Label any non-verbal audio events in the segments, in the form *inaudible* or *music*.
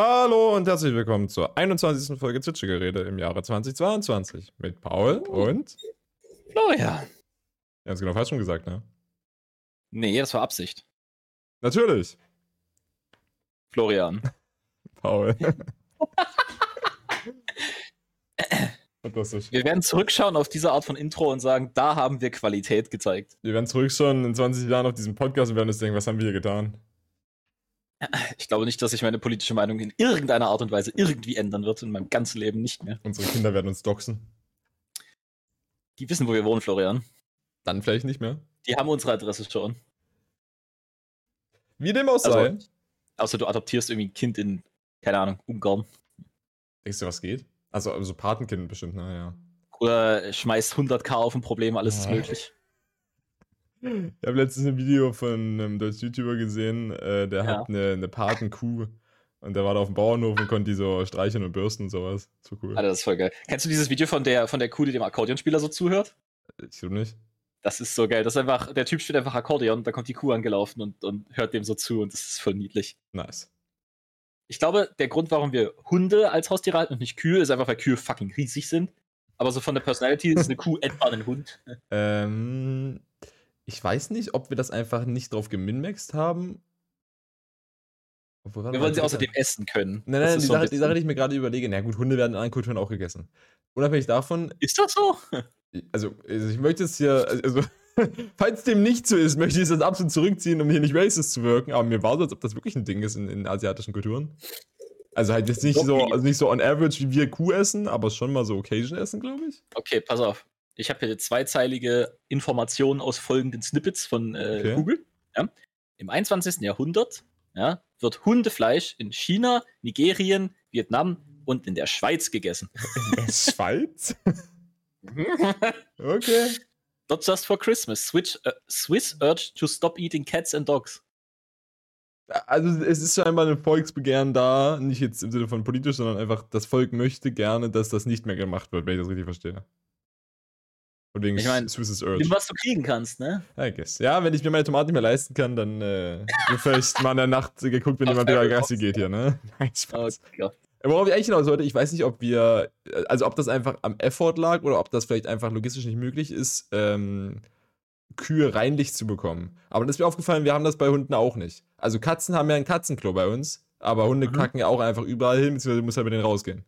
Hallo und herzlich willkommen zur 21. Folge Zwitschergerede im Jahre 2022 mit Paul und Florian. Ganz genau, falsch schon gesagt, ne? Nee, das war Absicht. Natürlich. Florian. *laughs* Paul. *laughs* Fantastisch. Wir werden zurückschauen auf diese Art von Intro und sagen, da haben wir Qualität gezeigt. Wir werden zurückschauen in 20 Jahren auf diesen Podcast und werden uns denken, was haben wir hier getan? Ich glaube nicht, dass sich meine politische Meinung in irgendeiner Art und Weise irgendwie ändern wird in meinem ganzen Leben nicht mehr. Unsere Kinder werden uns doxen. Die wissen, wo wir wohnen, Florian. Dann vielleicht nicht mehr. Die haben unsere Adresse schon. Wie dem auch Also- sei. Außer du adoptierst irgendwie ein Kind in, keine Ahnung, Ungarn. Denkst du, was geht? Also, also Patenkind bestimmt, naja. Oder schmeißt 100k auf ein Problem, alles ist Ja. möglich. Ich habe letztens ein Video von einem deutschen YouTuber gesehen, äh, der Ja. hat eine, eine Patenkuh und der war da auf dem Bauernhof und konnte die so streicheln und bürsten und sowas. So cool. Alter, das ist voll geil. Kennst du dieses Video von der, von der Kuh, die dem Akkordeonspieler so zuhört? Ich glaube nicht. Das ist so geil. Das ist einfach, der Typ spielt einfach Akkordeon, da kommt die Kuh angelaufen und, und hört dem so zu und das ist voll niedlich. Nice. Ich glaube, der Grund, warum wir Hunde als Haustiere halten und nicht Kühe, ist einfach, weil Kühe fucking riesig sind. Aber so von der Personality ist eine Kuh etwa ein Hund. *laughs* Ähm, ich weiß nicht, ob wir das einfach nicht drauf geminmaxt haben. Wir wollen sie außerdem essen können. Nein, nein, die, so Sache, die Sache, die ich mir gerade überlege, na gut, Hunde werden in anderen Kulturen auch gegessen. Unabhängig davon, Ist das so? also, also ich möchte es hier, also, *laughs* falls dem nicht so ist, möchte ich es jetzt absolut zurückziehen, um hier nicht racist zu wirken, aber mir war so, als ob das wirklich ein Ding ist in, in asiatischen Kulturen. Also halt jetzt nicht so, also nicht so on average, wie wir Kuh essen, aber schon mal so Occasion essen, glaube ich. Okay, pass auf. Ich habe hier zweizeilige Informationen aus folgenden Snippets von äh, Okay. Google. Ja. Im 21. Jahrhundert ja, wird Hundefleisch in China, Nigerien, Vietnam und in der Schweiz gegessen. In der *laughs* Schweiz? *laughs* Okay. Not just for Christmas. Switch, äh, Swiss urge to stop eating cats and dogs. Also es ist scheinbar ein Volksbegehren da, nicht jetzt im Sinne von politisch, sondern einfach, das Volk möchte gerne, dass das nicht mehr gemacht wird, wenn ich das richtig verstehe. Von wegen Ich mein, Swiss Urge. was du kriegen kannst, ne? I guess. Ja, wenn ich mir meine Tomaten nicht mehr leisten kann, dann äh, vielleicht mal in der Nacht geguckt, wenn jemand Apple Gassi geht hier, ne? *laughs* Nein, Oh Spaß. Gott. Worauf ich eigentlich hinaus wollte, ich weiß nicht, ob wir, äh, also ob das einfach am Effort lag oder ob das vielleicht einfach logistisch nicht möglich ist, ähm, Kühe reinlich zu bekommen. Aber dann ist mir aufgefallen, wir haben das bei Hunden auch nicht. Also Katzen haben ja ein Katzenklo bei uns, aber Hunde Mhm. kacken ja auch einfach überall hin, beziehungsweise muss halt mit denen rausgehen.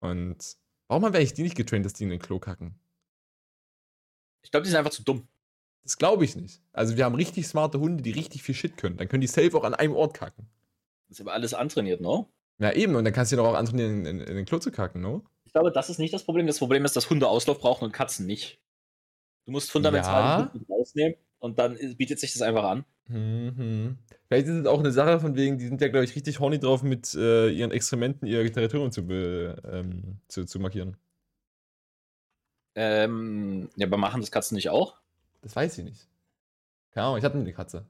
Und warum haben wir eigentlich die nicht getraint, dass die in den Klo kacken? Ich glaube, die sind einfach zu dumm. Das glaube ich nicht. Also wir haben richtig smarte Hunde, die richtig viel Shit können. Dann können die safe auch an einem Ort kacken. Das ist aber alles antrainiert, no? Ja, eben. Und dann kannst du dir doch auch antrainieren, in, in, in den Klo zu kacken, no? Ich glaube, das ist nicht das Problem. Das Problem ist, dass Hunde Auslauf brauchen und Katzen nicht. Du musst fundamental Ja. den Hund rausnehmen und dann bietet sich das einfach an. Mhm. Vielleicht ist es auch eine Sache von wegen, die sind ja, glaube ich, richtig horny drauf, mit äh, ihren Exkrementen ihr Territorium zu, ähm, zu, zu markieren. Ähm, ja, aber machen das Katzen nicht auch? Das weiß ich nicht. Keine Ahnung, ich hatte eine Katze.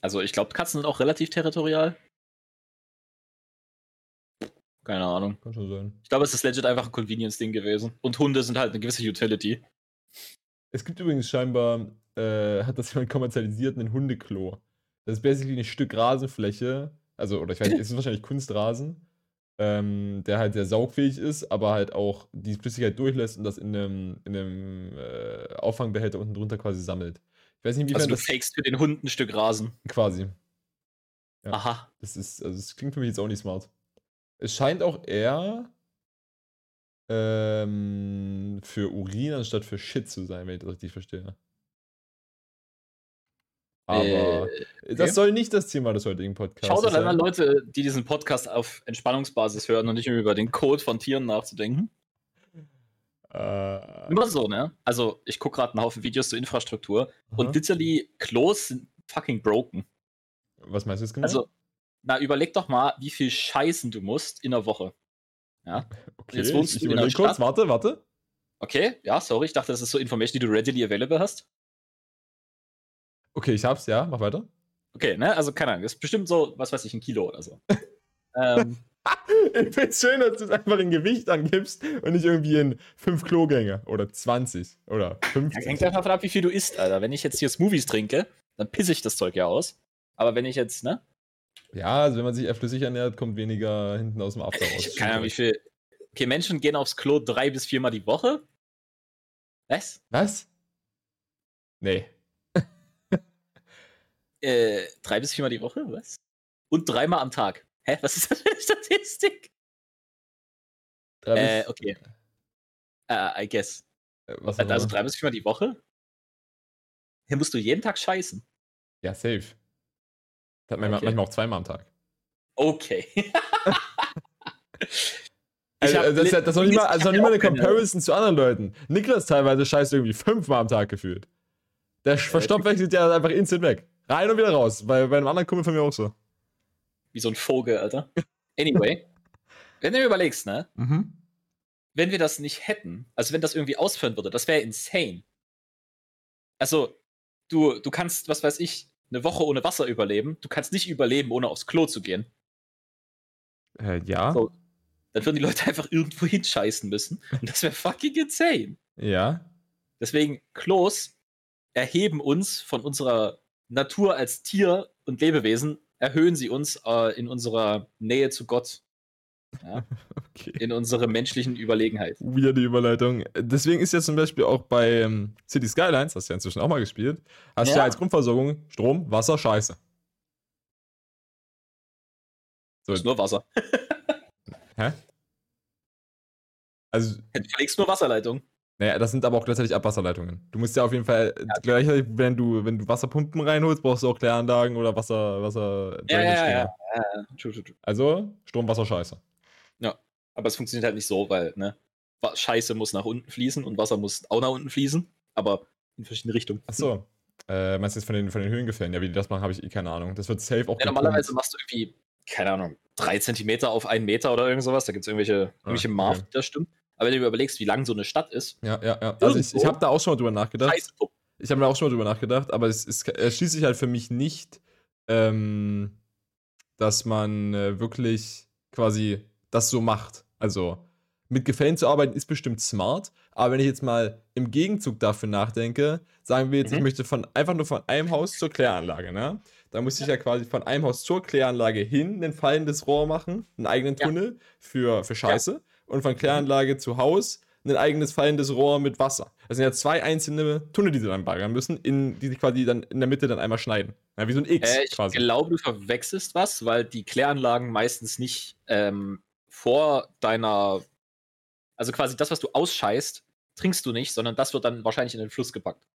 Also ich glaube, Katzen sind auch relativ territorial. Keine Ahnung. Kann schon sein. Ich glaube, es ist legit einfach ein Convenience-Ding gewesen. Und Hunde sind halt eine gewisse Utility. Es gibt übrigens scheinbar, äh, hat das *laughs* jemand kommerzialisiert, einen Hundeklo. Das ist basically ein Stück Rasenfläche, also, oder ich weiß nicht, es ist wahrscheinlich Kunstrasen, ähm, der halt sehr saugfähig ist, aber halt auch die Flüssigkeit durchlässt und das in einem, in einem äh, Auffangbehälter unten drunter quasi sammelt. Ich weiß nicht, inwiefern Also du das fakest für den Hund ein Stück Rasen. quasi. Ja. Aha. Das ist, also das klingt für mich jetzt auch nicht smart. Es scheint auch eher ähm, für Urin anstatt für Shit zu sein, wenn ich das richtig verstehe. Aber Äh, das soll nicht das Thema des heutigen Podcasts Schau doch sein. einmal Leute, die diesen Podcast auf Entspannungsbasis hören und nicht über den Code von Tieren nachzudenken. Äh, Immer so, ne? Also, ich gucke gerade einen Haufen Videos zur Infrastruktur aha. und literally Klos sind fucking broken. Was meinst du jetzt genau? Also, na, überleg doch mal, wie viel Scheißen du musst in der Woche. Ja? okay, jetzt wohnst ich, ich du in kurz, Stadt. warte, warte. Okay, ja, sorry, ich dachte, das ist so Information, die du readily available hast. Okay, ich hab's, ja, mach weiter. Okay, ne? Also, keine Ahnung, das ist bestimmt so, was weiß ich, ein Kilo oder so. *laughs* ähm, *laughs* Ich find's schön, dass du es einfach in Gewicht angibst und nicht irgendwie in 5 Klogänge oder 20 oder ja, 50. hängt einfach davon ab, wie viel du isst, Alter. Wenn ich jetzt hier Smoothies trinke, dann pisse ich das Zeug ja aus. Aber wenn ich jetzt, ne? Ja, also wenn man sich eher flüssig ernährt, kommt weniger hinten aus dem After raus. Ich keine Ahnung, wie viel. Okay, Menschen gehen aufs Klo drei bis viermal die Woche. Was? Was? Nee. Äh, drei bis viermal die Woche? Was? Und dreimal am Tag. Hä? Was ist das für eine Statistik? Drei Äh, bis- okay. Äh, I guess. äh, was Also also, drei bis viermal die Woche? Hier musst du jeden Tag scheißen. Ja, safe. Das hat Okay. manchmal auch zweimal am Tag. Okay. *laughs* Also, also das, ist ja- das ist noch nicht mal, also noch nicht mal eine Comparison zu anderen Leuten. Niklas teilweise scheißt irgendwie fünfmal am Tag gefühlt. Der Verstoffwechsel ja einfach instant weg. Rein und wieder raus. Bei, bei einem anderen Kumpel von mir auch so. Wie so ein Vogel, Alter. Anyway. *laughs* wenn du dir überlegst, ne? Mhm. wenn wir das nicht hätten, also wenn das irgendwie ausführen würde, das wäre insane. Also, du, du kannst, was weiß ich, eine Woche ohne Wasser überleben. Du kannst nicht überleben, ohne aufs Klo zu gehen. Äh, ja. So. Dann würden die Leute *laughs* einfach irgendwo hinscheißen müssen. Und das wäre fucking insane. Ja. Deswegen, Klos erheben uns von unserer Natur als Tier und Lebewesen, erhöhen sie uns äh, in unserer Nähe zu Gott. Ja, *laughs* Okay. in unserer menschlichen Überlegenheit. Weirde Überleitung. Deswegen ist ja zum Beispiel auch bei ähm, City Skylines, hast du ja inzwischen auch mal gespielt, hast du Ja. ja als Grundversorgung Strom, Wasser, Scheiße. So, ist nur Wasser. *laughs* hä? Also, Du verlegst nur Wasserleitung. Naja, das sind aber auch gleichzeitig Abwasserleitungen. Du musst ja auf jeden Fall äh, gleichzeitig, wenn du, wenn du Wasserpumpen reinholst, brauchst du auch Kläranlagen oder Wasser, Wasser Ja, ja, ja, ja. True, true, true. Also, Strom, Wasser, Scheiße. Aber es funktioniert halt nicht so, weil, ne? Scheiße muss nach unten fließen und Wasser muss auch nach unten fließen, aber in verschiedene Richtungen. Achso. Äh, meinst du jetzt von den, von den Höhengefällen? Ja, wie die das machen, habe ich eh keine Ahnung. Das wird safe auch Ja, normalerweise machst du irgendwie, keine Ahnung, drei Zentimeter auf einen Meter oder irgend sowas. Da gibt es irgendwelche, irgendwelche okay. Marv, die das stimmt. Aber wenn du überlegst, wie lang so eine Stadt ist, Ja, ja, ja. Also ich, ich habe da auch schon mal drüber nachgedacht. Scheiße. Ich habe da auch schon mal drüber nachgedacht, aber es, es erschließt sich halt für mich nicht, ähm, dass man äh, wirklich quasi das so macht. Also mit Gefällen zu arbeiten ist bestimmt smart, aber wenn ich jetzt mal im Gegenzug dafür nachdenke, sagen wir jetzt, ich Mhm. möchte von einfach nur von einem Haus zur Kläranlage, ne? Da muss ich ja quasi von einem Haus zur Kläranlage hin ein fallendes Rohr machen, einen eigenen Ja. Tunnel für, für Scheiße und von Kläranlage zu Haus ein eigenes fallendes Rohr mit Wasser. Das sind ja zwei einzelne Tunnel, die sie dann baggern müssen, in, die sie quasi dann in der Mitte dann einmal schneiden. Ja, wie so ein X Äh, ich quasi. glaube, du verwechselst was, weil die Kläranlagen meistens nicht ähm, vor deiner, also quasi das, was du ausscheißt, trinkst du nicht, sondern das wird dann wahrscheinlich in den Fluss gepackt.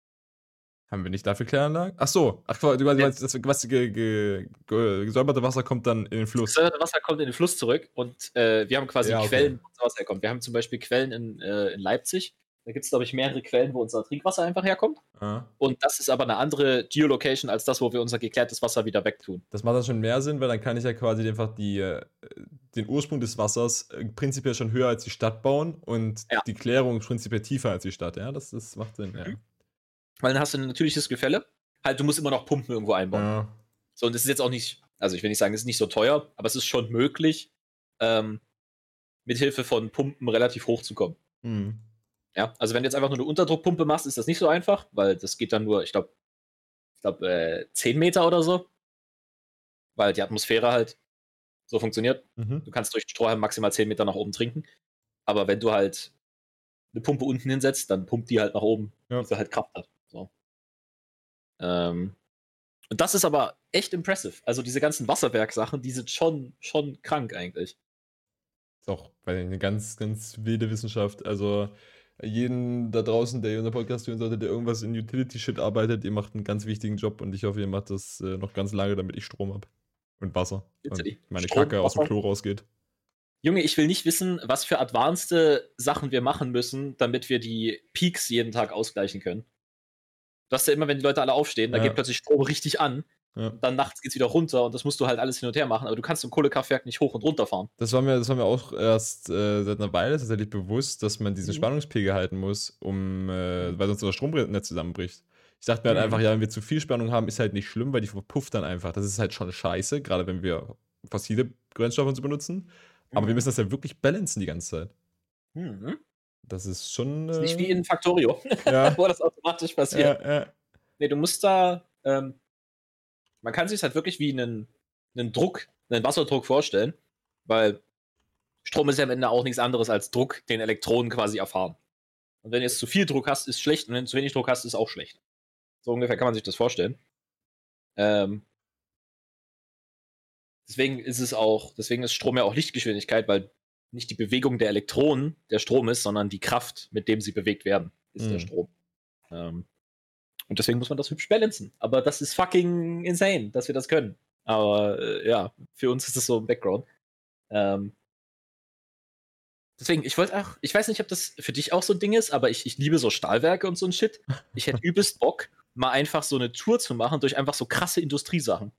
Haben wir nicht dafür Kläranlagen? Ach so, ach, du Ja. meinst, das was ge, ge, ge, gesäuberte Wasser kommt dann in den Fluss. gesäuberte Wasser kommt in den Fluss zurück und äh, wir haben quasi Ja, okay. Quellen, wo unser Wasser herkommt. Wir haben zum Beispiel Quellen in, äh, in Leipzig. Da gibt es, glaube ich, mehrere Quellen, wo unser Trinkwasser einfach herkommt. Ah, Und das ist aber eine andere Geolocation als das, wo wir unser geklärtes Wasser wieder wegtun. das macht dann schon mehr Sinn, weil dann kann ich ja quasi einfach die, äh, den Ursprung des Wassers äh, prinzipiell schon höher als die Stadt bauen und Ja. die Klärung prinzipiell tiefer als die Stadt. Ja, das, das macht Sinn. Ja. Weil dann hast du ein natürliches Gefälle. Halt, du musst immer noch Pumpen irgendwo einbauen. Ja. So, und es ist jetzt auch nicht, also ich will nicht sagen, es ist nicht so teuer, aber es ist schon möglich, ähm, mit Hilfe von Pumpen relativ hoch zu kommen. Mhm. Ja, also wenn du jetzt einfach nur eine Unterdruckpumpe machst, ist das nicht so einfach, weil das geht dann nur, ich glaube, ich glaube, äh, 10 Meter oder so. Weil die Atmosphäre halt so funktioniert. Mhm. Du kannst durch den Strohhalm maximal 10 Meter nach oben trinken. Aber wenn du halt eine Pumpe unten hinsetzt, dann pumpt die halt nach oben, Ja. dass sie halt Kraft hat. Ähm, und das ist aber echt impressive. Also diese ganzen Wasserwerksachen, die sind schon, schon krank eigentlich. Ist auch eine ganz, ganz wilde Wissenschaft. Also jeden da draußen, der unseren Podcast hören sollte, der irgendwas in Utility-Shit arbeitet, ihr macht einen ganz wichtigen Job und ich hoffe, ihr macht das äh, noch ganz lange, damit ich Strom habe. Und Wasser. Und meine Strom, Kacke aus dem Wasser. Klo rausgeht. Junge, ich will nicht wissen, was für advanced Sachen wir machen müssen, damit wir die Peaks jeden Tag ausgleichen können. Du hast ja immer, wenn die Leute alle aufstehen, da Ja. geht plötzlich Strom richtig an, Ja. dann nachts geht's wieder runter und das musst du halt alles hin und her machen, aber du kannst im Kohlekraftwerk nicht hoch und runter fahren. Das war mir, das war mir auch erst äh, seit einer Weile tatsächlich bewusst, dass man diesen Mhm. Spannungspegel halten muss, um, äh, weil sonst das Stromnetz zusammenbricht. Ich dachte mir halt Mhm. einfach, ja, wenn wir zu viel Spannung haben, ist halt nicht schlimm, weil die verpufft dann einfach. Das ist halt schon scheiße, gerade wenn wir fossile Brennstoffe benutzen. Aber wir müssen das ja wirklich balancen die ganze Zeit. Mhm. Das ist schon. Das ist nicht äh, wie in Factorio, ja, *laughs* wo das automatisch passiert. ja, ja. Nee, du musst da, ähm, man kann sich halt wirklich wie einen, einen Druck, einen Wasserdruck vorstellen, weil Strom ist ja am Ende auch nichts anderes als Druck, den Elektronen quasi erfahren. Und wenn du jetzt zu viel Druck hast, ist schlecht und wenn du zu wenig Druck hast, ist auch schlecht. So ungefähr kann man sich das vorstellen. Ähm, deswegen ist es auch, deswegen ist Strom ja auch Lichtgeschwindigkeit, weil nicht die Bewegung der Elektronen der Strom ist, sondern die Kraft, mit dem sie bewegt werden, ist Mhm. der Strom. Ähm, und deswegen muss man das hübsch balancen. Aber das ist fucking insane, dass wir das können. Aber äh, ja, für uns ist das so im Background. Ähm, deswegen, ich wollte auch, ich weiß nicht, ob das für dich auch so ein Ding ist, aber ich, ich liebe so Stahlwerke und so ein Shit. Ich hätte *laughs* übelst Bock, mal einfach so eine Tour zu machen durch einfach so krasse Industriesachen.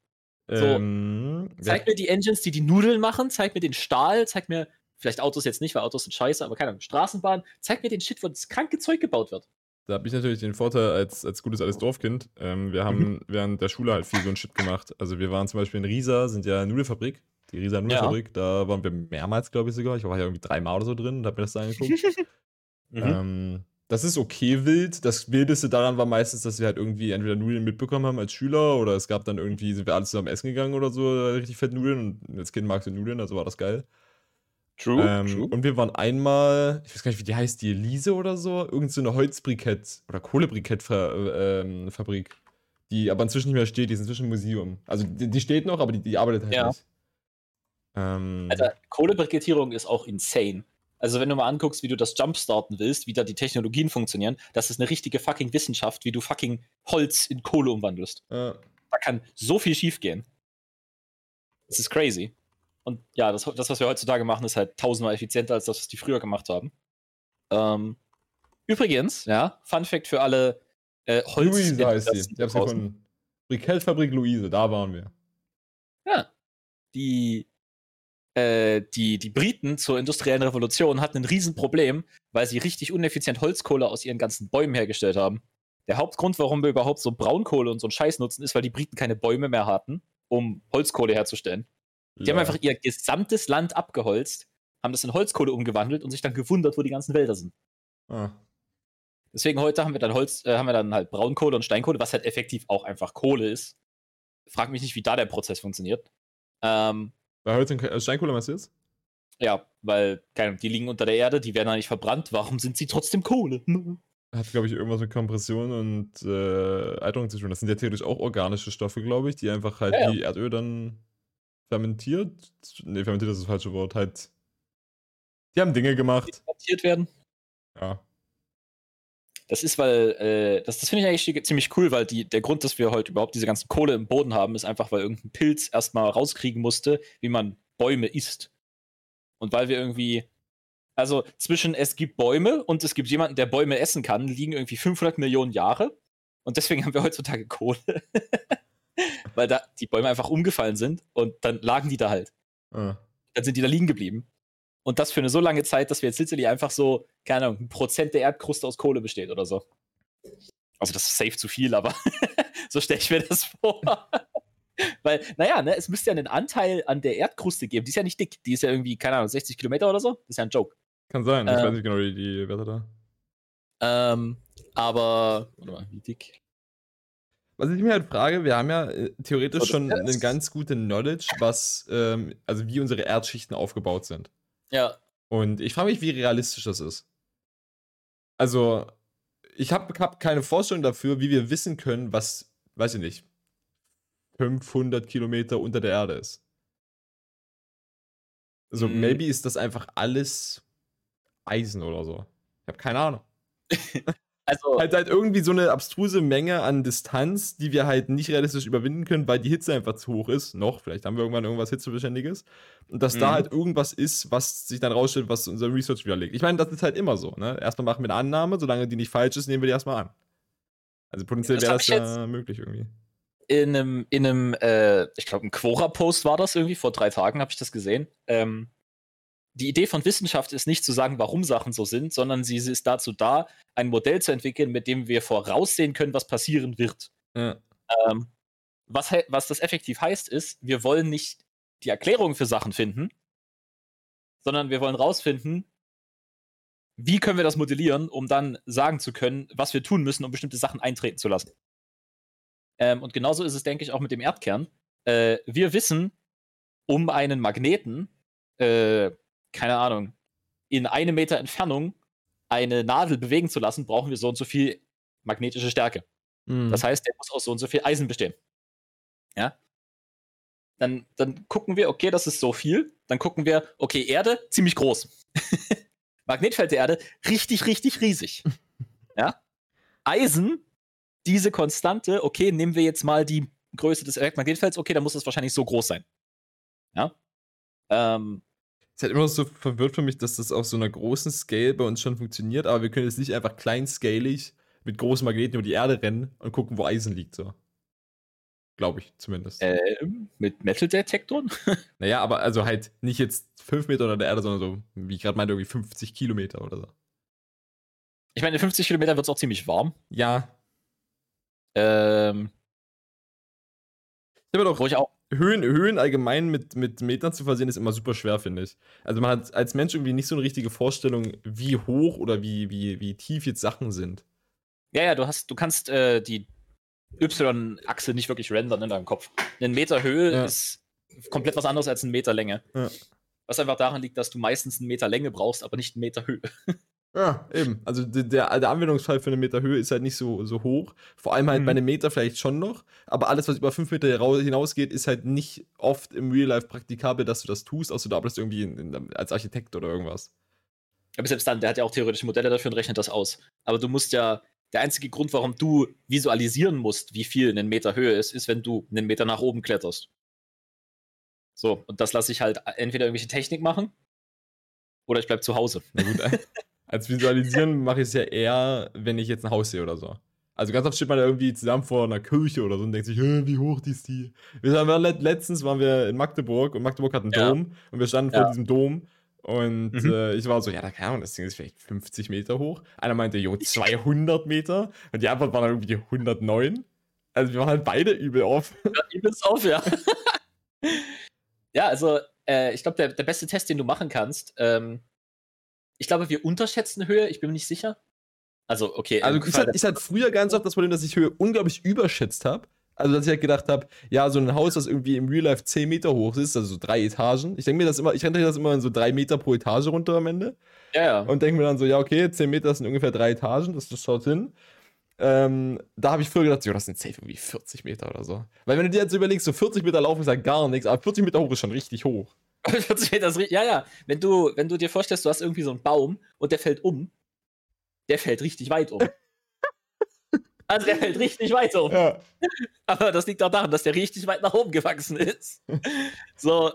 So, Ähm, Zeig mir die Engines, die die Nudeln machen, zeig mir den Stahl, zeig mir, vielleicht Autos jetzt nicht, weil Autos sind scheiße, aber keine Ahnung, Straßenbahn, zeig mir den Shit, wo das kranke Zeug gebaut wird. Da habe ich natürlich den Vorteil als, als gutes altes Dorfkind. Ähm, wir haben während der Schule halt viel so ein Shit gemacht. Also wir waren zum Beispiel in Riesa, sind ja Nudelfabrik. Die Riesa Nudelfabrik, da waren wir mehrmals, glaube ich sogar. Ich war ja irgendwie dreimal oder so drin und habe mir das da angeguckt. *laughs* Mhm. ähm, das ist okay wild. Das Wildeste daran war meistens, dass wir halt irgendwie entweder Nudeln mitbekommen haben als Schüler oder es gab dann irgendwie, sind wir alle zusammen essen gegangen oder so, richtig fett Nudeln. Und als Kind magst du Nudeln, also war das geil. True, Ähm, und wir waren einmal, ich weiß gar nicht, wie die heißt, die Elise oder so, irgend so eine Holzbrikett- oder Kohlebrikettfabrik, die aber inzwischen nicht mehr steht, die ist inzwischen ein Museum. Also die, die steht noch, aber die, die arbeitet halt Ja. nicht. Ähm, Alter, Kohlebrikettierung ist auch insane. Also, wenn du mal anguckst, wie du das jumpstarten willst, wie da die Technologien funktionieren, das ist eine richtige fucking Wissenschaft, wie du fucking Holz in Kohle umwandelst. äh, Da kann so viel schief gehen. Das ist crazy. Und ja, das, das, was wir heutzutage machen, ist halt tausendmal effizienter als das, was die früher gemacht haben. Ähm, übrigens, ja, Fun Fact für alle äh, Holz. Luise heißt sie. Ich hab's gefunden. Brikettfabrik Luise, da waren wir. Ja. Die, äh, die, die Briten zur industriellen Revolution hatten ein Riesenproblem, weil sie richtig uneffizient Holzkohle aus ihren ganzen Bäumen hergestellt haben. Der Hauptgrund, warum wir überhaupt so Braunkohle und so einen Scheiß nutzen, ist, weil die Briten keine Bäume mehr hatten, um Holzkohle herzustellen. Die haben Ja. einfach ihr gesamtes Land abgeholzt, haben das in Holzkohle umgewandelt und sich dann gewundert, wo die ganzen Wälder sind. Ah. Deswegen heute haben wir dann Holz, äh, haben wir dann halt Braunkohle und Steinkohle, was halt effektiv auch einfach Kohle ist. Frag mich nicht, wie da der Prozess funktioniert. Ähm, Bei Holz und äh, Steinkohle meinst du jetzt? Ja, weil, keine Ahnung, die liegen unter der Erde, die werden da nicht verbrannt. Warum sind sie trotzdem Kohle? *laughs* Hat, glaube ich, irgendwas mit Kompression und äh, Alterung zu tun. Das sind ja theoretisch auch organische Stoffe, glaube ich, die einfach halt Ja, ja. wie Erdöl dann fermentiert. Ne, fermentiert ist das falsche Wort. Halt. Die haben Dinge gemacht. Transportiert werden. Ja. Das ist, weil, äh, das, das finde ich eigentlich ziemlich cool, weil die, der Grund, dass wir heute überhaupt diese ganzen Kohle im Boden haben, ist einfach, weil irgendein Pilz erstmal rauskriegen musste, wie man Bäume isst. Und weil wir irgendwie, also zwischen es gibt Bäume und es gibt jemanden, der Bäume essen kann, liegen irgendwie 500 Millionen Jahre. Und deswegen *laughs* haben wir heutzutage Kohle. Weil da die Bäume einfach umgefallen sind und dann lagen die da halt. Ah. dann sind die da liegen geblieben. Und das für eine so lange Zeit, dass wir jetzt literally einfach so, keine Ahnung, ein Prozent der Erdkruste aus Kohle besteht oder so. Also das ist safe zu viel, aber *laughs* so stelle ich mir das vor. *laughs* Weil, naja, ne, es müsste ja einen Anteil an der Erdkruste geben. Die ist ja nicht dick. Die ist ja irgendwie, keine Ahnung, 60 Kilometer oder so. Das ist ja ein Joke. Kann sein. Ich Ähm. weiß nicht genau die, die Werte da. Ähm, aber, warte mal, wie dick? Was ich mir halt frage, wir haben ja äh, theoretisch schon eine ganz gute Knowledge, was, ähm, also wie unsere Erdschichten aufgebaut sind. Ja, Und ich frage mich, wie realistisch das ist. Also, ich habe hab keine Vorstellung dafür, wie wir wissen können, was, weiß ich nicht, 500 Kilometer unter der Erde ist. Also, Mhm. maybe ist das einfach alles Eisen oder so. Ich habe keine Ahnung. *laughs* also, Halt halt irgendwie so eine abstruse Menge an Distanz, die wir halt nicht realistisch überwinden können, weil die Hitze einfach zu hoch ist. Noch, vielleicht haben wir irgendwann irgendwas Hitzebeständiges. Und dass da Mhm. halt irgendwas ist, was sich dann rausstellt, was unser Research widerlegt. Ich meine, das ist halt immer so. Ne? Erstmal machen wir eine Annahme, solange die nicht falsch ist, nehmen wir die erstmal an. Also potenziell wäre das ja möglich irgendwie. in einem, in einem äh, ich glaube, ein Quora-Post war das irgendwie, vor drei Tagen habe ich das gesehen. Ähm, die Idee von Wissenschaft ist nicht zu sagen, warum Sachen so sind, sondern sie ist dazu da, ein Modell zu entwickeln, mit dem wir voraussehen können, was passieren wird. Ja. Ähm, was, was das effektiv heißt, ist, wir wollen nicht die Erklärung für Sachen finden, sondern wir wollen rausfinden, wie können wir das modellieren, um dann sagen zu können, was wir tun müssen, um bestimmte Sachen eintreten zu lassen. Ähm, und genauso ist es, denke ich, auch mit dem Erdkern. Äh, wir wissen, um einen Magneten, äh, keine Ahnung, in einem Meter Entfernung eine Nadel bewegen zu lassen, brauchen wir so und so viel magnetische Stärke. Mhm. Das heißt, der muss aus so und so viel Eisen bestehen. Ja? Dann, dann gucken wir, okay, das ist so viel. Dann gucken wir, okay, Erde, ziemlich groß. *laughs* Magnetfeld der Erde, richtig, richtig riesig. *laughs* ja? Eisen, diese Konstante, okay, nehmen wir jetzt mal die Größe des Magnetfelds, okay, dann muss das wahrscheinlich so groß sein. Ja? Ähm, ist halt immer so verwirrt für mich, dass das auf so einer großen Scale bei uns schon funktioniert, aber wir können jetzt nicht einfach kleinscalig mit großen Magneten über die Erde rennen und gucken, wo Eisen liegt, so. Glaube ich zumindest. ähm, mit Metal-Detektoren? *laughs* Naja, aber also halt nicht jetzt 5 Meter unter der Erde, sondern so, wie ich gerade meinte, irgendwie 50 Kilometer oder so. Ich meine, in 50 Kilometern wird es auch ziemlich warm. Ja. Ähm, Ich habe doch wo ich auch. Höhen, Höhen allgemein mit, mit Metern zu versehen, ist immer super schwer, finde ich. Also man hat als Mensch irgendwie nicht so eine richtige Vorstellung, wie hoch oder wie, wie, wie tief jetzt Sachen sind. Ja, ja, du hast, du kannst äh, die Y-Achse nicht wirklich rendern in deinem Kopf. Ein Meter Höhe Ja. ist komplett was anderes als ein Meter Länge. Ja. Was einfach daran liegt, dass du meistens einen Meter Länge brauchst, aber nicht einen Meter Höhe. *laughs* Ja, eben. Also der, der, Anwendungsfall für eine Meter Höhe ist halt nicht so, so hoch. Vor allem halt Mhm. bei einem Meter vielleicht schon noch. Aber alles, was über 5 Meter hinausgeht, ist halt nicht oft im Real Life praktikabel, dass du das tust, außer du arbeitest irgendwie in, in, als Architekt oder irgendwas. Aber selbst dann, der hat ja auch theoretische Modelle dafür und rechnet das aus. Aber du musst ja, der einzige Grund, warum du visualisieren musst, wie viel ein Meter Höhe ist, ist, wenn du einen Meter nach oben kletterst. So, und das lasse ich halt entweder irgendwelche Technik machen oder ich bleib zu Hause. Na gut, *laughs* als Visualisieren mache ich es ja eher, wenn ich jetzt ein Haus sehe oder so. Also ganz oft steht man da irgendwie zusammen vor einer Kirche oder so und denkt sich, "Hä, wie hoch ist die? Wir waren, let- letztens waren wir in Magdeburg und Magdeburg hat einen Ja. Dom und wir standen Ja. vor diesem Dom und Mhm. äh, ich war so, ja, da keine Ahnung, das Ding ist vielleicht 50 Meter hoch. Einer meinte, jo, 200 Meter und die Antwort war dann irgendwie 109. Also wir waren halt beide übel auf. *laughs* Ja, übelst auf, ja. *laughs* ja, also, äh, ich glaube, der, der beste Test, den du machen kannst, ähm, ich glaube, wir unterschätzen Höhe, ich bin mir nicht sicher. Also, okay. Also ich hatte, ich hatte früher ganz oft das Problem, dass ich Höhe unglaublich überschätzt habe. Also dass ich halt gedacht habe, ja, so ein Haus, das irgendwie im Real Life 10 Meter hoch ist, also so drei Etagen. Ich denke mir das immer, ich rechne das immer in so drei Meter pro Etage runter am Ende. ja, ja. Und denke mir dann so, ja, okay, 10 Meter sind ungefähr drei Etagen, das, das schaut hin. Ähm, da habe ich früher gedacht, ja, das sind safe irgendwie 40 Meter oder so. Weil wenn du dir jetzt überlegst, so 40 Meter laufen ist ja gar nichts, aber 40 Meter hoch ist schon richtig hoch. 40 Meter ist ri- ja, ja. Wenn du, wenn du dir vorstellst, du hast irgendwie so einen Baum und der fällt um, der fällt richtig weit um. *laughs* also der fällt richtig weit um. Ja. *laughs* Aber das liegt auch daran, dass der richtig weit nach oben gewachsen ist. *laughs* so,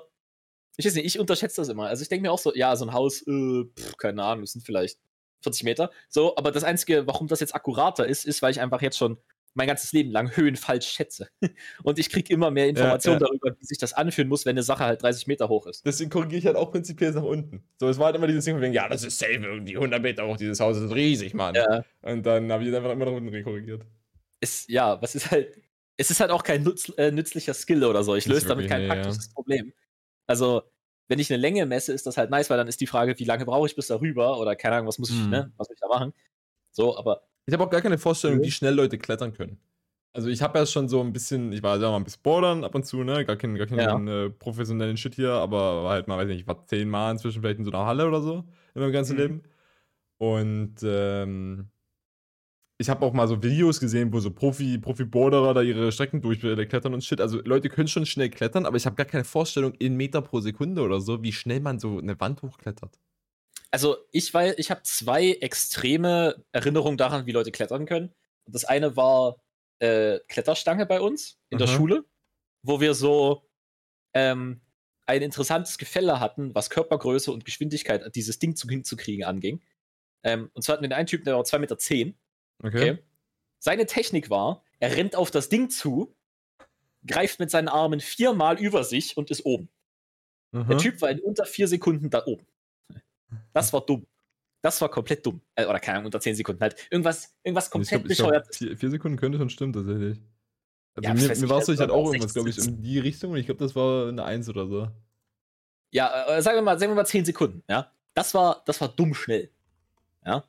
ich weiß nicht, ich unterschätze das immer. Also ich denke mir auch so, ja, so ein Haus, äh, pff, keine Ahnung, das sind vielleicht 40 Meter. So, aber das Einzige, warum das jetzt akkurater ist, ist, weil ich einfach jetzt schon mein ganzes Leben lang Höhen falsch schätze. *laughs* Und ich kriege immer mehr Informationen ja. darüber, wie sich das anfühlen muss, wenn eine Sache halt 30 Meter hoch ist. Deswegen korrigiere ich halt auch prinzipiell nach unten. So, es war halt immer dieses Ding von wegen, ja, das ist safe irgendwie 100 Meter hoch, dieses Haus ist riesig, Mann. Ja. Und dann habe ich es einfach immer nach unten korrigiert. ist, ja, was ist halt, es ist halt auch kein nutz, äh, nützlicher Skill oder so. Ich löse damit kein nee, ja. praktisches Problem. Also, wenn ich eine Länge messe, ist das halt nice, weil dann ist die Frage, wie lange brauche ich bis darüber oder keine Ahnung, was muss ich, Mhm. ne, was muss ich da machen? So, aber Ich habe auch gar keine Vorstellung, Mhm. wie schnell Leute klettern können. Also ich habe ja schon so ein bisschen, ich war ja mal ein bisschen bordern ab und zu, ne? Gar keinen gar keinen äh, professionellen Shit hier, aber war halt mal, weiß nicht, ich war zehnmal inzwischen vielleicht in so einer Halle oder so in meinem ganzen Mhm. Leben. Und ähm, ich habe auch mal so Videos gesehen, wo so Profi, Profi-Borderer da ihre Strecken durchklettern und Shit. Also Leute können schon schnell klettern, aber ich habe gar keine Vorstellung in Meter pro Sekunde oder so, wie schnell man so eine Wand hochklettert. Also ich weil ich habe zwei extreme Erinnerungen daran, wie Leute klettern können. Und das eine war äh, Kletterstange bei uns in der Aha. Schule, wo wir so ähm, ein interessantes Gefälle hatten, was Körpergröße und Geschwindigkeit dieses Ding zu, hinzukriegen anging. Ähm, und zwar hatten wir den einen Typen, der war 2,10 Meter. Zehn. Okay. Okay. Seine Technik war, er rennt auf das Ding zu, greift mit seinen Armen viermal über sich und ist oben. Der Aha. Typ war in unter vier Sekunden da oben. Das war dumm. Das war komplett dumm. Äh, oder keine Ahnung, unter zehn Sekunden halt. Irgendwas, irgendwas komplett ich glaub, bescheuert. Vier, vier Sekunden könnte schon stimmen, tatsächlich. Also Ja, mir, mir war es ich halt aber auch irgendwas, glaube ich, 16. in die Richtung und ich glaube, das war eine Eins oder so. Ja, äh, sagen wir mal, sagen wir mal zehn Sekunden, ja. Das war, das war dumm schnell. Ja.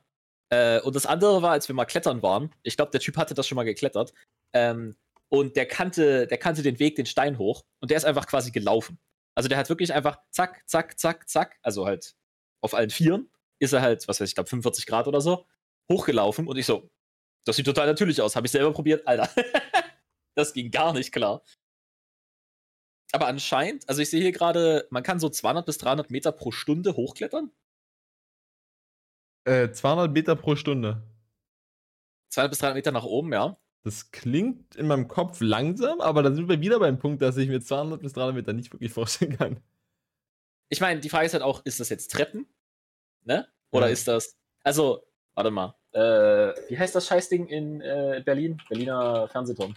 Äh, und das andere war, als wir mal klettern waren, ich glaube, der Typ hatte das schon mal geklettert, ähm, und der kannte, der kannte den Weg, den Stein hoch, und der ist einfach quasi gelaufen. Also der hat wirklich einfach zack, zack, zack, zack, also halt auf allen Vieren, ist er halt, was weiß ich, glaube 45 Grad oder so, hochgelaufen und ich so, das sieht total natürlich aus, habe ich selber probiert, Alter. *laughs* das ging gar nicht klar. Aber anscheinend, also ich sehe hier gerade, man kann so 200 bis 300 Meter pro Stunde hochklettern. Äh, 200 Meter pro Stunde. 200 bis 300 Meter nach oben, ja. Das klingt in meinem Kopf langsam, aber dann sind wir wieder beim Punkt, dass ich mir 200 bis 300 Meter nicht wirklich vorstellen kann. Ich meine, die Frage ist halt auch, ist das jetzt Treppen? Ne? Oder Ja. ist das. Also, warte mal. Äh, wie heißt das Scheißding in äh, Berlin? Berliner Fernsehturm.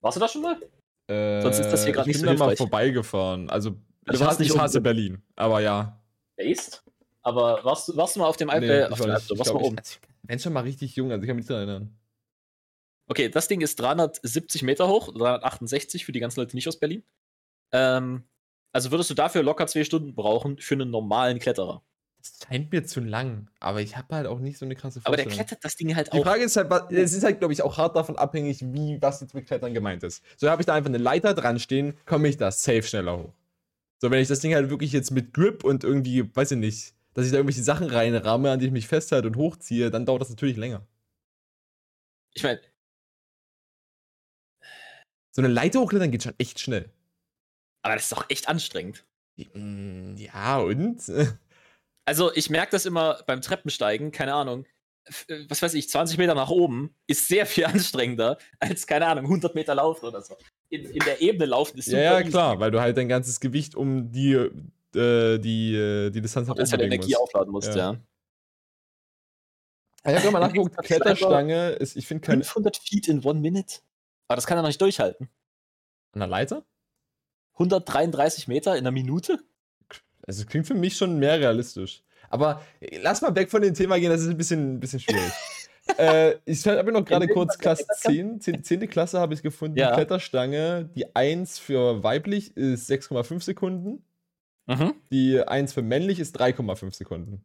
Warst du da schon mal? Äh, Sonst ist das hier ich nicht bin so da mal vorbeigefahren. Also, Du ich, hasse, nicht ich hasse. Berlin, aber ja. Based? Aber warst du, warst du mal auf dem Alp, Nee, äh, ich auf dem ich Warst du mal oben? ich- Wenn schon mal richtig jung, also ich kann mich nicht daran erinnern. Okay, das Ding ist 370 Meter hoch, 368 für die ganzen Leute nicht aus Berlin. Ähm, also würdest du dafür locker zwei Stunden brauchen für einen normalen Kletterer. Das scheint mir zu lang, aber ich habe halt auch nicht so eine krasse Aber der Vorstellung. klettert das Ding halt Die auch. Frage ist halt, was- es ist halt, glaube ich, auch hart davon abhängig, wie, was jetzt mit Klettern gemeint ist. So habe ich da einfach eine Leiter dran stehen, komme ich da safe schneller hoch. So, wenn ich das Ding halt wirklich jetzt mit Grip und irgendwie, weiß ich nicht, dass ich da irgendwelche Sachen reinramme, an die ich mich festhalte und hochziehe, dann dauert das natürlich länger. Ich meine, So eine Leiter hochklettern geht schon echt schnell. Aber das ist doch echt anstrengend. Mm, Ja, und? *laughs* Also ich merke das immer beim Treppensteigen, keine Ahnung, äh, was weiß ich, 20 Meter nach oben ist sehr viel *laughs* anstrengender als, keine Ahnung, 100 Meter laufen oder so. In, in der Ebene laufen ist Ja, ja, easy. klar, weil du halt dein ganzes Gewicht um die, äh, die, äh, die Distanz nach oben ja bewegen Energie musst. aufladen musst, Ja. ja. Ich habe mal nachgeguckt, *laughs* Kletterstange ist, ich finde, keine. 500 Feet in one minute. Aber das kann er noch nicht durchhalten. An der Leiter? 133 Meter in einer Minute? Also es klingt für mich schon mehr realistisch. Aber äh, lass mal weg von dem Thema gehen, das ist ein bisschen, ein bisschen schwierig. *laughs* äh, ich habe noch gerade kurz Klasse klettern 10, 10. 10. Klasse habe ich gefunden, Ja. Kletterstange. Die 1 für weiblich ist 6,5 Sekunden. Mhm. Die 1 für männlich ist 3,5 Sekunden.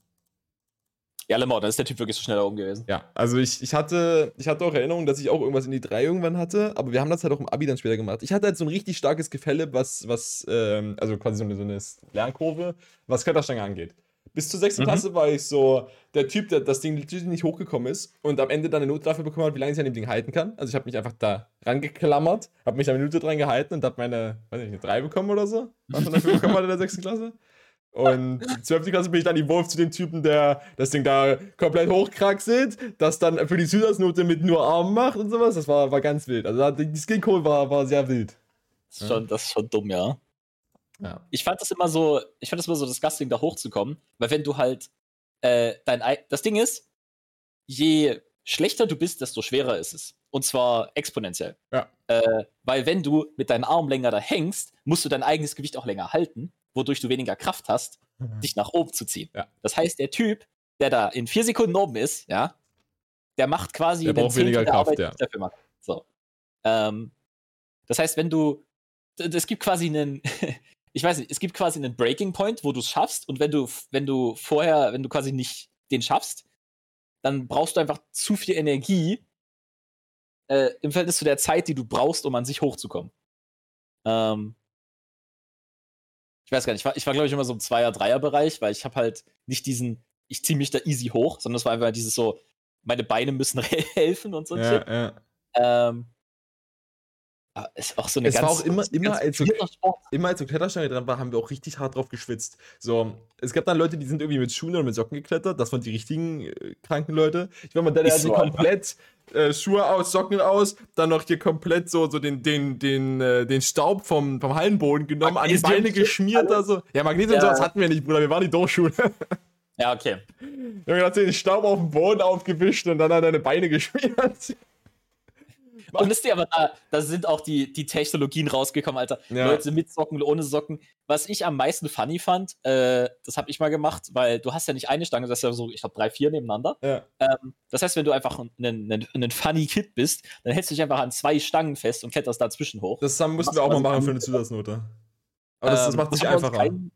Ja, Lemmer, dann ist der Typ wirklich so schnell da oben gewesen. Ja, also ich, ich, hatte, ich hatte auch Erinnerung, dass ich auch irgendwas in die 3 irgendwann hatte, aber wir haben das halt auch im Abi dann später gemacht. Ich hatte halt so ein richtig starkes Gefälle, was, was ähm, also quasi so eine, so eine Lernkurve, was Kletterstange angeht. Bis zur 6. Mhm. Klasse war ich so der Typ, der das Ding nicht hochgekommen ist und am Ende dann eine Note dafür bekommen hat, wie lange ich an dem Ding halten kann. Also ich habe mich einfach da rangeklammert, habe mich eine Minute dran gehalten und habe meine, weiß nicht, eine 3 bekommen oder so, was man dafür bekommen hat in der 6. Klasse. Und in 12. Klasse bin ich dann die Wolf zu dem Typen, der das Ding da komplett hochkraxelt, das dann für die Zusatznote mit nur Armen macht und sowas. Das war, war ganz wild. Also die Skin Code war, war sehr wild. Das ist, schon, das ist schon dumm, ja. Ja. Ich fand das immer so, ich fand das immer so disgusting, da hochzukommen, weil wenn du halt äh, dein Ei- das Ding ist, je schlechter du bist, desto schwerer ist es. Und zwar exponentiell. Ja. Äh, weil wenn du mit deinen Armen länger da hängst, musst du dein eigenes Gewicht auch länger halten, wodurch du weniger Kraft hast, dich nach oben zu ziehen. Ja. Das heißt, der Typ, der da in vier Sekunden oben ist, ja, der macht quasi Der braucht weniger Kraft, Arbeit, ja. dafür mache. So. Ähm, das heißt, wenn du, es gibt quasi einen, *laughs* ich weiß nicht, es gibt quasi einen Breaking Point, wo du es schaffst und wenn du, wenn du vorher, wenn du quasi nicht den schaffst, dann brauchst du einfach zu viel Energie äh, im Verhältnis zu der Zeit, die du brauchst, um an sich hochzukommen. Ähm, ich weiß gar nicht, ich war, ich war glaube ich immer so im Zweier-, Dreier-Bereich, weil ich habe halt nicht diesen, ich ziehe mich da easy hoch, sondern es war einfach dieses so, meine Beine müssen *laughs* helfen und so. Ja, ja. Ähm, ist auch so eine Es ganz, war auch immer- immer als so-. Immer als so Kletterstange dran war, haben wir auch richtig hart drauf geschwitzt. So, es gab dann Leute, die sind irgendwie mit Schuhen oder mit Socken geklettert. Das waren die richtigen äh, kranken Leute. Ich war mal der, der hat so, sich Alter. komplett äh, Schuhe aus, Socken aus, dann noch hier komplett so, so den, den, den, äh, den Staub vom, vom Hallenboden genommen, an die Magnesium- Beine geschmiert. Also. Ja, Magnesium Ja. sowas hatten wir nicht, Bruder. Wir waren die Dorfschule. Ja, okay. Wir haben gerade den Staub auf dem Boden aufgewischt und dann an deine Beine geschmiert. Und wisst ihr, aber da, da sind auch die, die Technologien rausgekommen, Alter. Ja. Leute mit Socken, ohne Socken. Was ich am meisten funny fand, äh, das habe ich mal gemacht, weil du hast ja nicht eine Stange, das ist ja so, ich glaube, drei, vier nebeneinander. Ja. Ähm, das heißt, wenn du einfach ein, ein, ein funny Kid bist, dann hältst du dich einfach an zwei Stangen fest und kletterst dazwischen hoch. Das haben, mussten Machst wir auch mal machen für eine Zusatznote. Aber das, das Ähm, macht wir uns einfacher. kein-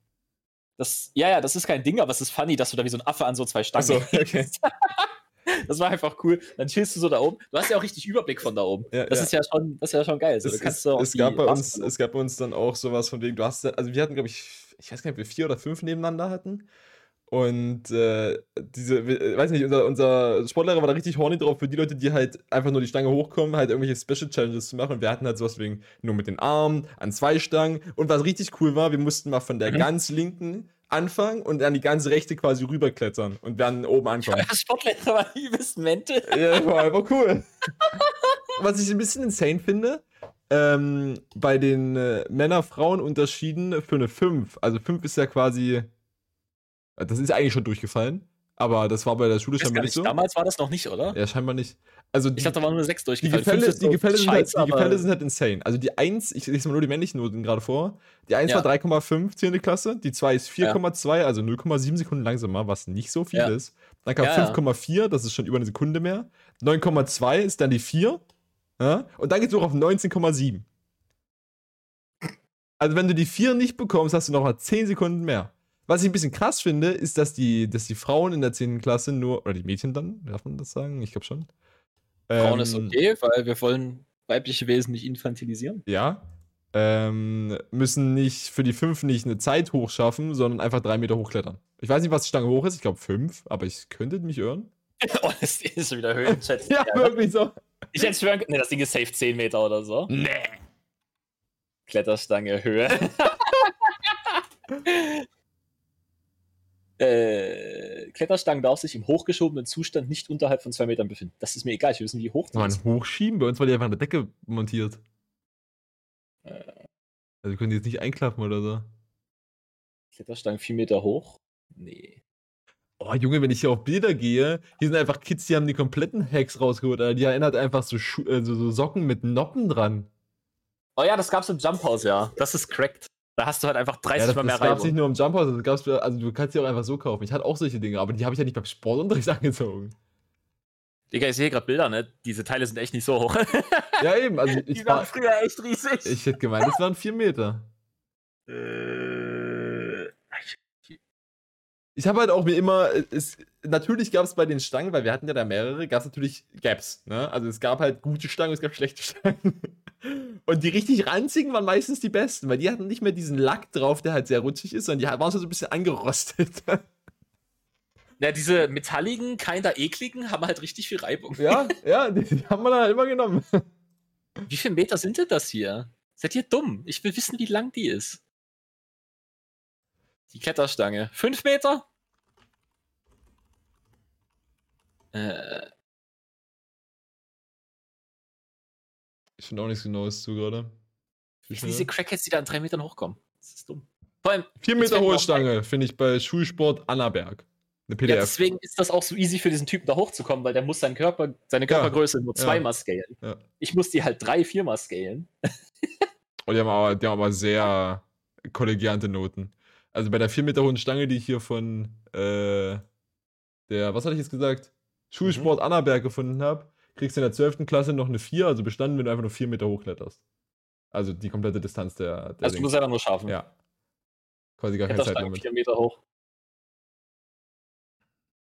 das, ja, ja, das ist kein Ding, aber es ist funny, dass du da wie so ein Affe an so zwei Stangen Achso, okay. *laughs* Das war einfach cool. Dann chillst du so da oben. Du hast ja auch richtig Überblick von da oben. Ja, das ja. ist ja schon, das ist ja schon geil. So, es, kannst es, gab bei uns, es gab bei uns dann auch sowas von wegen, du hast, also wir hatten, glaube ich, ich weiß gar nicht, ob wir vier oder fünf nebeneinander hatten. Und äh, diese, wir- weiß nicht, unser, unser Sportlehrer war da richtig horny drauf für die Leute, die halt einfach nur die Stange hochkommen, halt irgendwelche Special Challenges zu machen. Und wir hatten halt sowas wegen nur mit den Armen, an zwei Stangen. Und was richtig cool war, wir mussten mal von der Mhm. ganz linken anfangen und dann die ganze rechte quasi rüberklettern und dann oben ankommen. Der Sportlehrer war übelst Mente. Ja, war einfach cool. Was ich ein bisschen insane finde, ähm, bei den äh, Männer-Frauen-Unterschieden für eine 5. Also 5 ist ja quasi. Das ist eigentlich schon durchgefallen. Aber das war bei der Schule scheinbar nicht so. Damals war das noch nicht, oder? Ja, scheinbar nicht. Also die, Ich dachte, da waren nur sechs die, durchgefallen. Gefälle, Fünf ist die, Gefälle, sind, halt, die Gefälle sind halt insane. Also die 1, ich lese mal nur die männlichen Noten gerade vor. Die 1 Ja. war 3,5 10. Klasse, die 2 ist 4,2, also 0,7 Sekunden langsamer, was nicht so viel Ja. ist. Dann kam Ja, ja. 5,4, das ist schon über eine Sekunde mehr. 9,2 ist dann die 4. Ja? Und dann geht es hoch auf 19,7. Also wenn du die 4 nicht bekommst, hast du noch mal 10 Sekunden mehr. Was ich ein bisschen krass finde, ist, dass die, dass die Frauen in der 10. Klasse nur, oder die Mädchen dann, darf man das sagen? Ich glaube schon. Frauen ist Ähm, okay, weil wir wollen weibliche Wesen nicht infantilisieren. ja, ähm, müssen nicht für die 5 nicht eine Zeit hochschaffen, sondern einfach 3 Meter hochklettern. Ich weiß nicht, was die Stange hoch ist, ich glaube 5, aber ich könnte mich irren. *laughs* oh, das ist wieder Höhenschätzen. *laughs* Ja, wirklich so. Ich hätte schwören können, nee, das Ding ist safe 10 Meter oder so. Nee. Kletterstange, Höhe. *laughs* äh, Kletterstangen darf sich im hochgeschobenen Zustand nicht unterhalb von 2 Metern befinden. Das ist mir egal, ich will wissen, wie hoch die Man, ist. hochschieben, bei uns war die einfach an der Decke montiert. Äh, Also können die jetzt nicht einklappen oder so. Kletterstangen 4 Meter hoch? Nee. Oh, Junge, wenn ich hier auf Bilder gehe, hier sind einfach Kids, die haben die kompletten Hacks rausgeholt. Alter. Die erinnert einfach so, Schu äh, so, so Socken mit Noppen dran. Oh ja, das gab's im Jump House, ja. Das ist cracked. Da hast du halt einfach 30 Ja, das, Mal mehr das gab's nicht Reibung. nur im Jump House, das gab's also du kannst die auch einfach so kaufen. Ich hatte auch solche Dinge, aber die habe ich ja nicht beim Sportunterricht *laughs* angezogen. Digga, ich sehe gerade Bilder, ne? Diese Teile sind echt nicht so hoch. Ja, eben, also *laughs* Die ich, waren war, früher echt riesig. ich hätte gemeint, es waren vier Meter. Äh, Ich habe halt auch mir immer, es, natürlich gab es bei den Stangen, weil wir hatten ja da mehrere, gab es natürlich Gaps. Ne? Also es gab halt gute Stangen, es gab schlechte Stangen. *laughs* Und die richtig ranzigen waren meistens die besten, weil die hatten nicht mehr diesen Lack drauf, der halt sehr rutschig ist, sondern die waren so ein bisschen angerostet. *laughs* Ja, diese metalligen, keiner ekligen, haben halt richtig viel Reibung. ja, *laughs* ja, die, die haben wir dann halt immer genommen. Wie viele Meter sind denn das hier? Seid ihr dumm? Ich will wissen, wie lang die ist. Die Kletterstange. Fünf Meter? Äh, Ich finde auch nichts Genaues zu gerade. wie sind diese Crackheads, die da an drei Metern hochkommen? Das ist dumm. Vor allem, Vier Meter hohe Stange finde ich bei Schulsport Annaberg. Eine ja, PDF. deswegen ist das auch so easy für diesen Typen da hochzukommen, weil der muss seinen Körper, seine Ja, Körpergröße nur ja. zweimal scalen. Ja. Ich muss die halt drei, viermal scalen. *laughs* Und die haben aber, die haben aber sehr kollegiante Noten. Also bei der 4 Meter hohen Stange, die ich hier von äh, der, was hatte ich jetzt gesagt? Schulsport Mhm. Annaberg gefunden habe, kriegst du in der 12. Klasse noch eine 4, also bestanden, wenn du einfach nur 4 Meter hochkletterst. Also die komplette Distanz der, der Also du musst einfach nur schaffen. Ja. Quasi gar kein Kletterstange Zeitlimit. vier Meter hoch.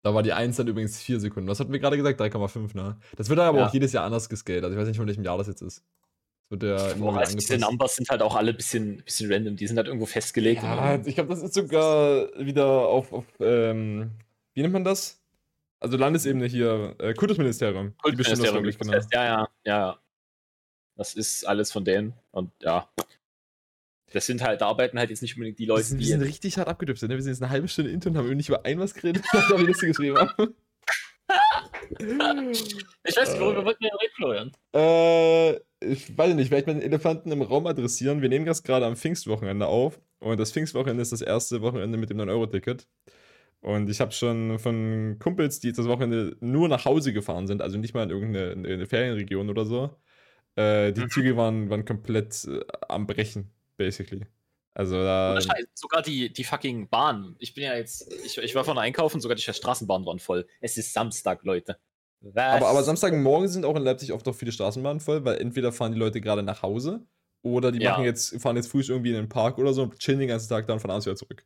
Da war die 1 dann übrigens 4 Sekunden. Was hatten wir gerade gesagt? 3,5, ne? Das wird aber Ja. auch jedes Jahr anders gescaled. Also ich weiß nicht, von welchem Jahr das jetzt ist. Das wird ja immer Boah, also diese. Numbers sind halt auch alle ein bisschen, bisschen random. Die sind halt irgendwo festgelegt. Ja, ich glaube, das ist sogar wieder auf, auf ähm, wie nennt man das? Also Landesebene hier, äh, Kultusministerium. Die Kultusministerium das genau. fest. Ja, ja, ja. Das ist alles von denen. Und ja. Das sind halt, da arbeiten halt jetzt nicht unbedingt die Wir Leute, sind, wir die. sind richtig hart abgedüptet, ne? Wir sind jetzt eine halbe Stunde Intro und haben nicht über ein was geredet, *laughs* was wir die Liste geschrieben haben. *laughs* Ich weiß nicht, worüber wollten wir reden, Florian? Äh, ich weiß nicht, vielleicht mal den Elefanten im Raum adressieren. Wir nehmen das gerade am Pfingstwochenende auf. Und das Pfingstwochenende ist das erste Wochenende mit dem 9-Euro-Ticket. Und ich habe schon von Kumpels, die jetzt das Wochenende nur nach Hause gefahren sind, also nicht mal in irgendeine in eine Ferienregion oder so, äh, die Mhm. Züge waren, waren komplett äh, am Brechen, basically. Also da. Sogar die, die fucking Bahn. Ich bin ja jetzt, ich, ich war von einkaufen, sogar die Straßenbahnen waren voll. Es ist Samstag, Leute. Was? Aber, aber Samstagmorgen sind auch in Leipzig oft auch viele Straßenbahnen voll, weil entweder fahren die Leute gerade nach Hause oder die Ja. machen jetzt, fahren jetzt früh irgendwie in den Park oder so und chillen den ganzen Tag dann von abends wieder zurück.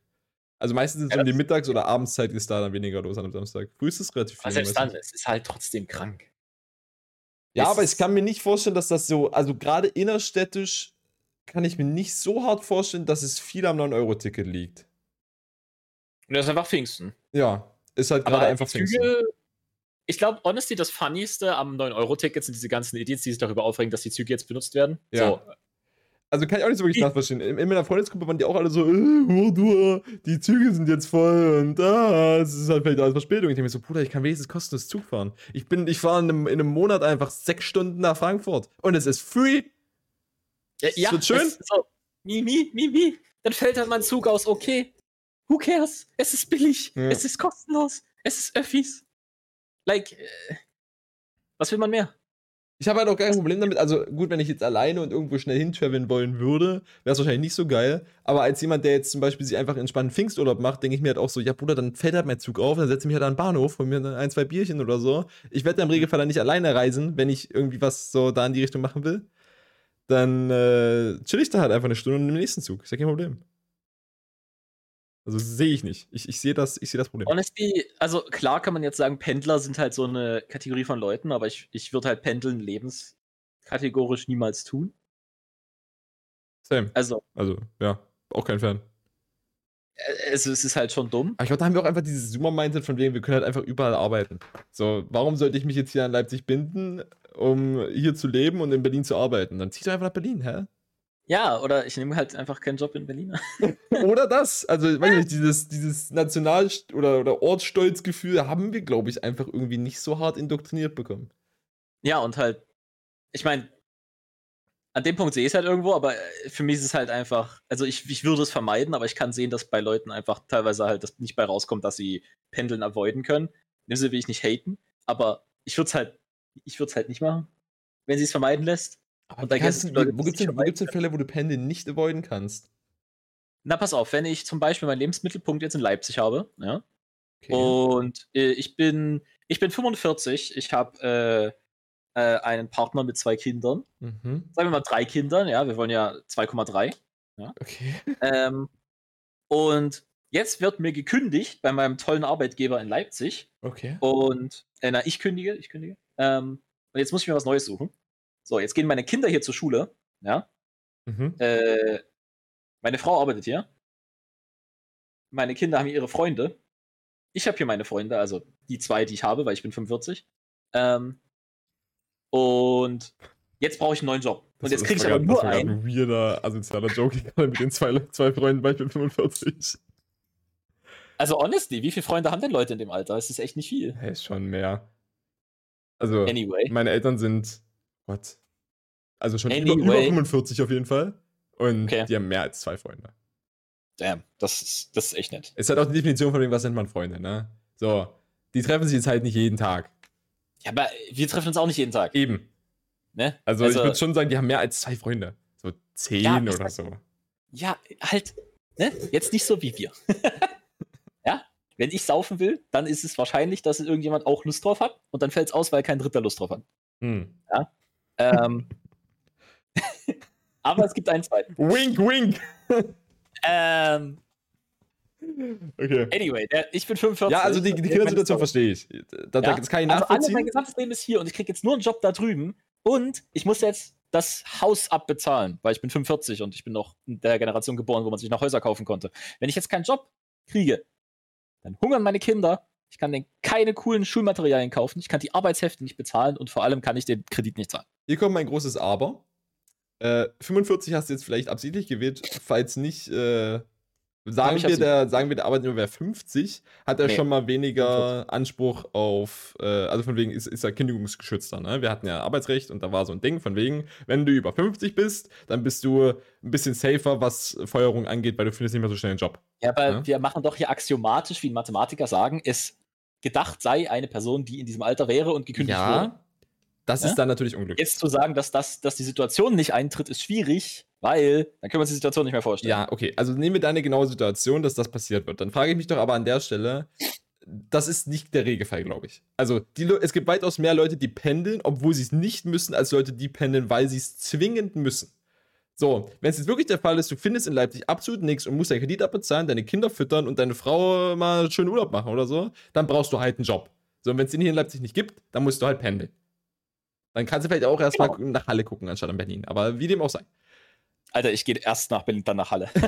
Also meistens ist es Ja, um die Mittags- oder Abendszeit ist da dann weniger los an einem Samstag. Früh ist es relativ viel. Aber selbst dann, es ist halt trotzdem krank. Ja, es aber ich kann mir nicht vorstellen, dass das so, also gerade innerstädtisch kann ich mir nicht so hart vorstellen, dass es viel am 9-Euro-Ticket liegt. Und das ist einfach Pfingsten. Ja, ist halt gerade einfach Pfingsten. Züge, ich glaube, honestly, das Funnieste am 9-Euro-Ticket sind diese ganzen Idiots, die sich darüber aufregen, dass die Züge jetzt benutzt werden. Ja. So, Also kann ich auch nicht so wirklich Ich- nachverstehen. In, in meiner Freundesgruppe waren die auch alle so, äh, die Züge sind jetzt voll und ah, es ist halt vielleicht alles Verspätung. Ich denke mir so, Bruder, ich kann wenigstens kostenlos Zug fahren. Ich bin, ich fahre in einem, in einem Monat einfach sechs Stunden nach Frankfurt und es ist free. ja, wird schön. es ist So, mi, mi, mi, mi. Dann fällt halt mein Zug aus, okay. Who cares? Es ist billig. Ja. Es ist kostenlos. Es ist Öffis. Like, äh, was will man mehr? Ich habe halt auch kein Problem damit. Also gut, wenn ich jetzt alleine und irgendwo schnell hintraveln wollen würde, wäre es wahrscheinlich nicht so geil. Aber als jemand, der jetzt zum Beispiel sich einfach entspannten Pfingsturlaub macht, denke ich mir halt auch so, ja Bruder, dann fällt halt mein Zug auf, dann setze ich mich halt an den Bahnhof, hol mir dann ein, zwei Bierchen oder so. Ich werde im Regelfall dann nicht alleine reisen, wenn ich irgendwie was so da in die Richtung machen will. Dann äh, chill ich da halt einfach eine Stunde und den nächsten Zug. Ist ja kein Problem. Also sehe ich nicht. Ich, ich sehe das, ich sehe das Problem. Honestly, also klar kann man jetzt sagen, Pendler sind halt so eine Kategorie von Leuten, aber ich, ich würde halt Pendeln lebenskategorisch niemals tun. Same. Also, Also, ja, auch kein Fan. äh, es, es ist halt schon dumm. Aber ich glaube, da haben wir auch einfach dieses Zoomer-Mindset von wegen, wir können halt einfach überall arbeiten. So, warum sollte ich mich jetzt hier an Leipzig binden, um hier zu leben und in Berlin zu arbeiten? Dann zieh doch einfach nach Berlin, hä? Ja, oder ich nehme halt einfach keinen Job in Berlin. *laughs* Oder das. Also, ich weiß nicht, dieses, dieses National- oder, oder Ortsstolzgefühl haben wir, glaube ich, einfach irgendwie nicht so hart indoktriniert bekommen. Ja, und halt, ich meine, an dem Punkt sehe ich es halt irgendwo, aber äh, für mich ist es halt einfach, also ich, ich würde es vermeiden, aber ich kann sehen, dass bei Leuten einfach teilweise halt das nicht bei rauskommt, dass sie Pendeln avoiden können. In dem Sinne will ich nicht haten, aber ich würde es halt, ich würde es halt nicht machen, wenn sie es vermeiden lässt. Aber Und da gibt's du, wo gibt es denn, denn Fälle, wo du Pendeln nicht avoiden kannst? Na, pass auf, wenn ich zum Beispiel meinen Lebensmittelpunkt jetzt in Leipzig habe, ja, Okay. und äh, ich bin, ich bin 45, ich habe äh, äh, einen Partner mit zwei Kindern, Mhm. sagen wir mal drei Kindern, ja, wir wollen ja 2,3. Okay. Ähm, und jetzt wird mir gekündigt bei meinem tollen Arbeitgeber in Leipzig. Okay. Und, äh, na, ich kündige, ich kündige. Ähm, und jetzt muss ich mir was Neues suchen. So, jetzt gehen meine Kinder hier zur Schule. Ja. Mhm. Äh, meine Frau arbeitet hier. Meine Kinder haben ihre Freunde. Ich habe hier meine Freunde, also die zwei, die ich habe, weil ich bin 45. Ähm, und jetzt brauche ich einen neuen Job. Und jetzt kriege ich aber das nur war grad einen. ein weirder, asozialer Joke mit den zwei, zwei Freunden bei 45. Also honestly, wie viele Freunde haben denn Leute in dem Alter? Es ist echt nicht viel. Hey, ist schon mehr. Also, Anyway. meine Eltern sind, Gott, also schon über, über Anyway. 45 auf jeden Fall. Und Okay. die haben mehr als zwei Freunde. Damn, das ist, das ist echt nett. Ist halt auch die Definition von dem, was nennt man Freunde, ne? So, die treffen sich jetzt halt nicht jeden Tag. Ja, aber wir treffen uns auch nicht jeden Tag. Eben. Ne? Also, ich würde schon sagen, die haben mehr als zwei Freunde. So zehn Ja, oder sag- so. Ja, halt, ne? Jetzt nicht so wie wir. *laughs* ja? Wenn ich saufen will, dann ist es wahrscheinlich, dass irgendjemand auch Lust drauf hat und dann fällt es aus, weil kein Dritter Lust drauf hat. Hm. Ähm, aber es gibt einen zweiten. Wink, wink! Ähm, Okay. anyway, der, ich bin 45. Ja, also die, die Kindersituation verstehe ich. Da, Ja? Das kann ich Also nachvollziehen. mein gesamtes Leben ist hier und ich kriege jetzt nur einen Job da drüben und ich muss jetzt das Haus abbezahlen, weil ich bin 45 und ich bin noch in der Generation geboren, wo man sich noch Häuser kaufen konnte. Wenn ich jetzt keinen Job kriege, dann hungern meine Kinder, ich kann denen keine coolen Schulmaterialien kaufen, ich kann die Arbeitshefte nicht bezahlen und vor allem kann ich den Kredit nicht zahlen. Hier kommt mein großes Aber. Äh, 45 hast du jetzt vielleicht absichtlich gewählt, falls nicht, äh, sagen, wir der, sagen wir, der Arbeitnehmer wäre 50, hat er Nee, schon mal weniger Anspruch auf, äh, also von wegen ist, ist er kündigungsgeschützter. Ne? Wir hatten ja Arbeitsrecht und da war so ein Ding von wegen, wenn du über 50 bist, dann bist du ein bisschen safer, was Feuerung angeht, weil du findest nicht mehr so schnell einen Job. Ja, aber Ja. wir machen doch hier axiomatisch, wie Mathematiker sagen, es gedacht sei eine Person, die in diesem Alter wäre und gekündigt wurde. Ja, das Ja? ist dann natürlich unglücklich. Jetzt zu sagen, dass, das, dass die Situation nicht eintritt, ist schwierig, weil dann können wir uns die Situation nicht mehr vorstellen. Ja, okay. Also nehmen wir deine genaue Situation, dass das passiert wird. Dann frage ich mich doch aber an der Stelle, das ist nicht der Regelfall, glaube ich. Also die, es gibt weitaus mehr Leute, die pendeln, obwohl sie es nicht müssen, als Leute, die pendeln, weil sie es zwingend müssen. So, wenn es jetzt wirklich der Fall ist, du findest in Leipzig absolut nichts und musst deinen Kredit abbezahlen, deine Kinder füttern und deine Frau mal schön Urlaub machen oder so, dann brauchst du halt einen Job. So, und wenn es den hier in Leipzig nicht gibt, dann musst du halt pendeln. Dann kannst du vielleicht auch erstmal Genau. nach Halle gucken, anstatt in Berlin. Aber wie dem auch sei. Alter, ich gehe erst nach Berlin, dann nach Halle. *laughs*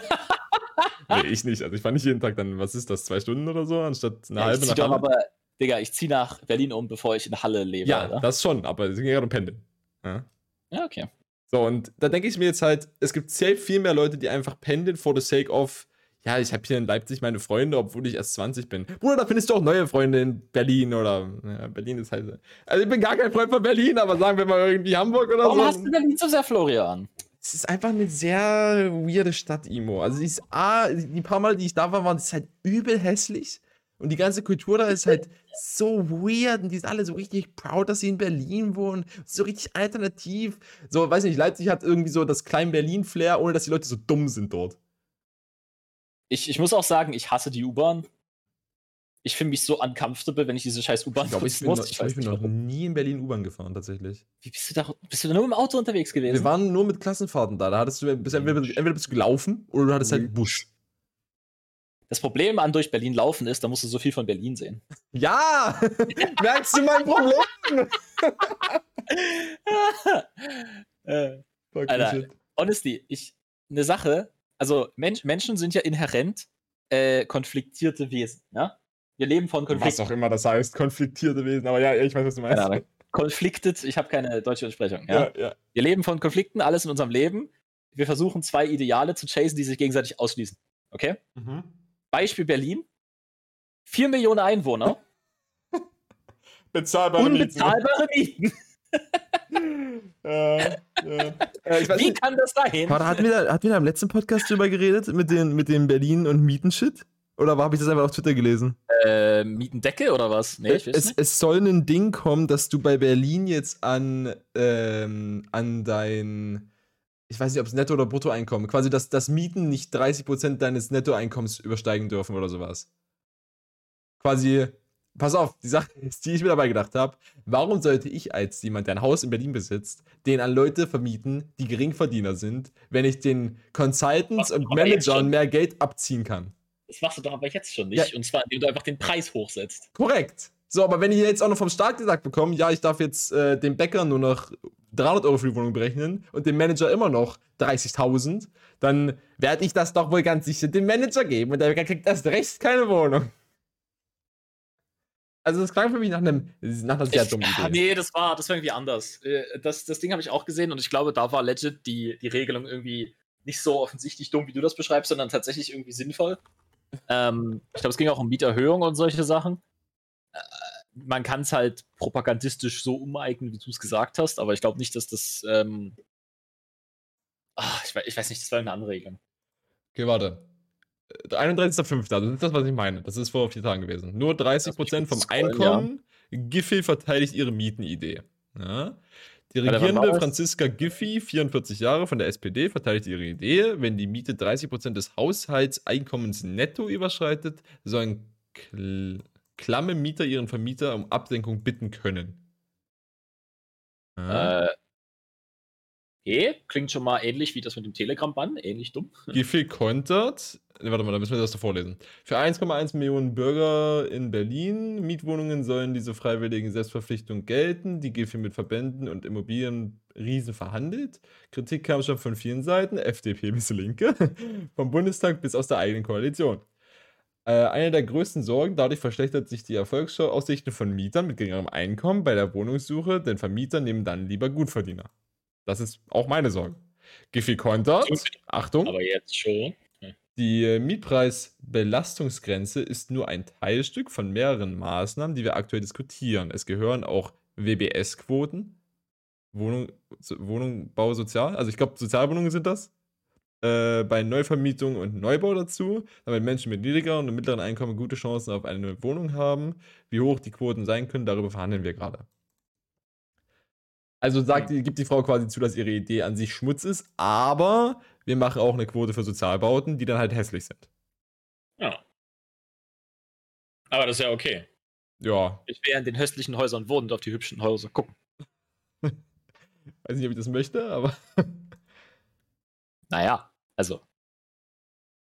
Nee, ich nicht. Also ich fahre nicht jeden Tag dann, was ist das, zwei Stunden oder so, anstatt eine Ja, ich halbe zieh nach doch Halle. aber, Digga, ich zieh nach Berlin um, bevor ich in Halle lebe, ja, Alter. das schon, aber es ging gerade um Pendeln. Ja. Ja, okay. So, und da denke ich mir jetzt halt, es gibt sehr viel mehr Leute, die einfach pendeln for the sake of, ja, ich habe hier in Leipzig meine Freunde, obwohl ich erst 20 bin. Bruder, da findest du auch neue Freunde in Berlin oder, ja, Berlin ist halt, also ich bin gar kein Freund von Berlin, aber sagen wir mal irgendwie Hamburg oder Warum so. hast du Berlin so sehr, Florian? Es ist einfach eine sehr weirde Stadt, Imo. Also ist A, die paar Mal, die ich da war, waren es halt übel hässlich. Und die ganze Kultur da ist halt so weird und die sind alle so richtig proud, dass sie in Berlin wohnen. So richtig alternativ. So, weiß nicht, Leipzig hat irgendwie so das kleine Berlin-Flair, ohne dass die Leute so dumm sind dort. Ich, ich muss auch sagen, ich hasse die U-Bahn. Ich finde mich so uncomfortable, wenn ich diese scheiß U-Bahn Ich ich bin, muss. noch, ich, ich bin nicht, noch nie in Berlin U-Bahn gefahren, tatsächlich. Wie bist du da? Bist du da nur im Auto unterwegs gewesen? Wir waren nur mit Klassenfahrten da. Da hattest du bist entweder, entweder bist du gelaufen oder du hattest halt einen Bus. Das Problem an durch Berlin laufen ist, da musst du so viel von Berlin sehen. Ja! *laughs* Merkst du mein Problem? *laughs* äh, Alter. honestly, ich eine Sache, also Mensch, Menschen sind ja inhärent äh, konfliktierte Wesen, ja? Wir leben von Was Konflikten. auch immer das heißt, konfliktierte Wesen. Aber ja, ich weiß, was du meinst. Keine Ahnung. Conflicted, ich habe keine deutsche Entsprechung. Ja? Ja, ja. Wir leben von Konflikten, alles in unserem Leben. Wir versuchen zwei Ideale zu chasen, die sich gegenseitig ausschließen. Okay? Mhm. Beispiel Berlin. Vier Millionen Einwohner, *laughs* Bezahlbare unbezahlbare Mieten. *laughs* Mieten. Äh. Äh, ich weiß Wie nicht. kann das sein? Warte, hatten wir, da, hatten wir da im letzten Podcast drüber geredet, mit den, mit den Berlin- und Mieten-Shit? Oder habe ich das einfach auf Twitter gelesen? Äh, Mietendecke oder was? Nee, ich weiß es, nicht. es soll ein Ding kommen, dass du bei Berlin jetzt an, ähm, an dein, ich weiß nicht, ob es Netto- oder Bruttoeinkommen, quasi, dass das Mieten nicht 30% deines Nettoeinkommens übersteigen dürfen oder sowas. Quasi, pass auf, die Sache ist, die ich mir dabei gedacht habe, warum sollte ich als jemand, der ein Haus in Berlin besitzt, den an Leute vermieten, die Geringverdiener sind, wenn ich den Consultants und Managern mehr Geld abziehen kann? Das machst du doch aber jetzt schon nicht. Ja. Und zwar, indem du einfach den Preis hochsetzt. Korrekt. So, aber wenn ich jetzt auch noch vom Staat gesagt bekomme, ja, ich darf jetzt äh, dem Bäcker nur noch 300 Euro für die Wohnung berechnen und dem Manager immer noch 30.000, dann werde ich das doch wohl ganz sicher dem Manager geben und der kriegt erst recht keine Wohnung. Also das klang für mich nach, einem, nach einer sehr dummen Idee. nee, das war, das war irgendwie anders. Äh, Das, das Ding habe ich auch gesehen und ich glaube, da war legit die, die Regelung irgendwie nicht so offensichtlich dumm, wie du das beschreibst, sondern tatsächlich irgendwie sinnvoll. Ähm, ich glaube, es ging auch um Mieterhöhung und solche Sachen. Äh, Man kann es halt propagandistisch so umeignen, wie du es gesagt hast, aber ich glaube nicht, dass das. Ähm, ah, ich, weiß, ich weiß nicht, das war eine andere Regelung. Okay, warte. Der 31.05., das ist das, was ich meine. Das ist vor vier Tagen gewesen. Nur 30% vom Einkommen. Giffey verteidigt ihre Mietenidee. Ja. Die regierende? Franziska Giffey, 44 Jahre von der SPD, verteidigt ihre Idee. Wenn die Miete 30% des Haushaltseinkommens netto überschreitet, sollen klamme Mieter ihren Vermieter um Absenkung bitten können. Ja. Äh, eh, klingt schon mal ähnlich wie das mit dem Telegram-Bann, ähnlich dumm. *laughs* Giffey kontert, ne, warte mal, da müssen wir das doch vorlesen. Für 1,1 Millionen Bürger in Berlin, Mietwohnungen sollen diese freiwilligen Selbstverpflichtungen gelten, die Giffey mit Verbänden und Immobilienriesen verhandelt. Kritik kam schon von vielen Seiten, FDP bis Linke, *laughs* vom Bundestag bis aus der eigenen Koalition. Äh, eine der größten Sorgen, dadurch verschlechtert sich die Erfolgsaussichten von Mietern mit geringerem Einkommen bei der Wohnungssuche, denn Vermieter nehmen dann lieber Gutverdiener. Das ist auch meine Sorge. Giffey kontert, Achtung, Aber jetzt schon. die äh, Mietpreisbelastungsgrenze ist nur ein Teilstück von mehreren Maßnahmen, die wir aktuell diskutieren. Es gehören auch WBS-Quoten, Wohnung, so- Wohnungbau sozial, also ich glaube Sozialwohnungen sind das, äh, bei Neuvermietung und Neubau dazu, damit Menschen mit niedrigeren und mittleren Einkommen gute Chancen auf eine Wohnung haben. Wie hoch die Quoten sein können, darüber verhandeln wir gerade. Also sagt, die, gibt die Frau quasi zu, dass ihre Idee an sich Schmutz ist, aber wir machen auch eine Quote für Sozialbauten, die dann halt hässlich sind. Ja. Aber das ist ja okay. Ja, Ich will in den hässlichen Häusern wohnen und auf die hübschen Häuser gucken. *laughs* weiß nicht, ob ich das möchte, aber *laughs* Naja, also.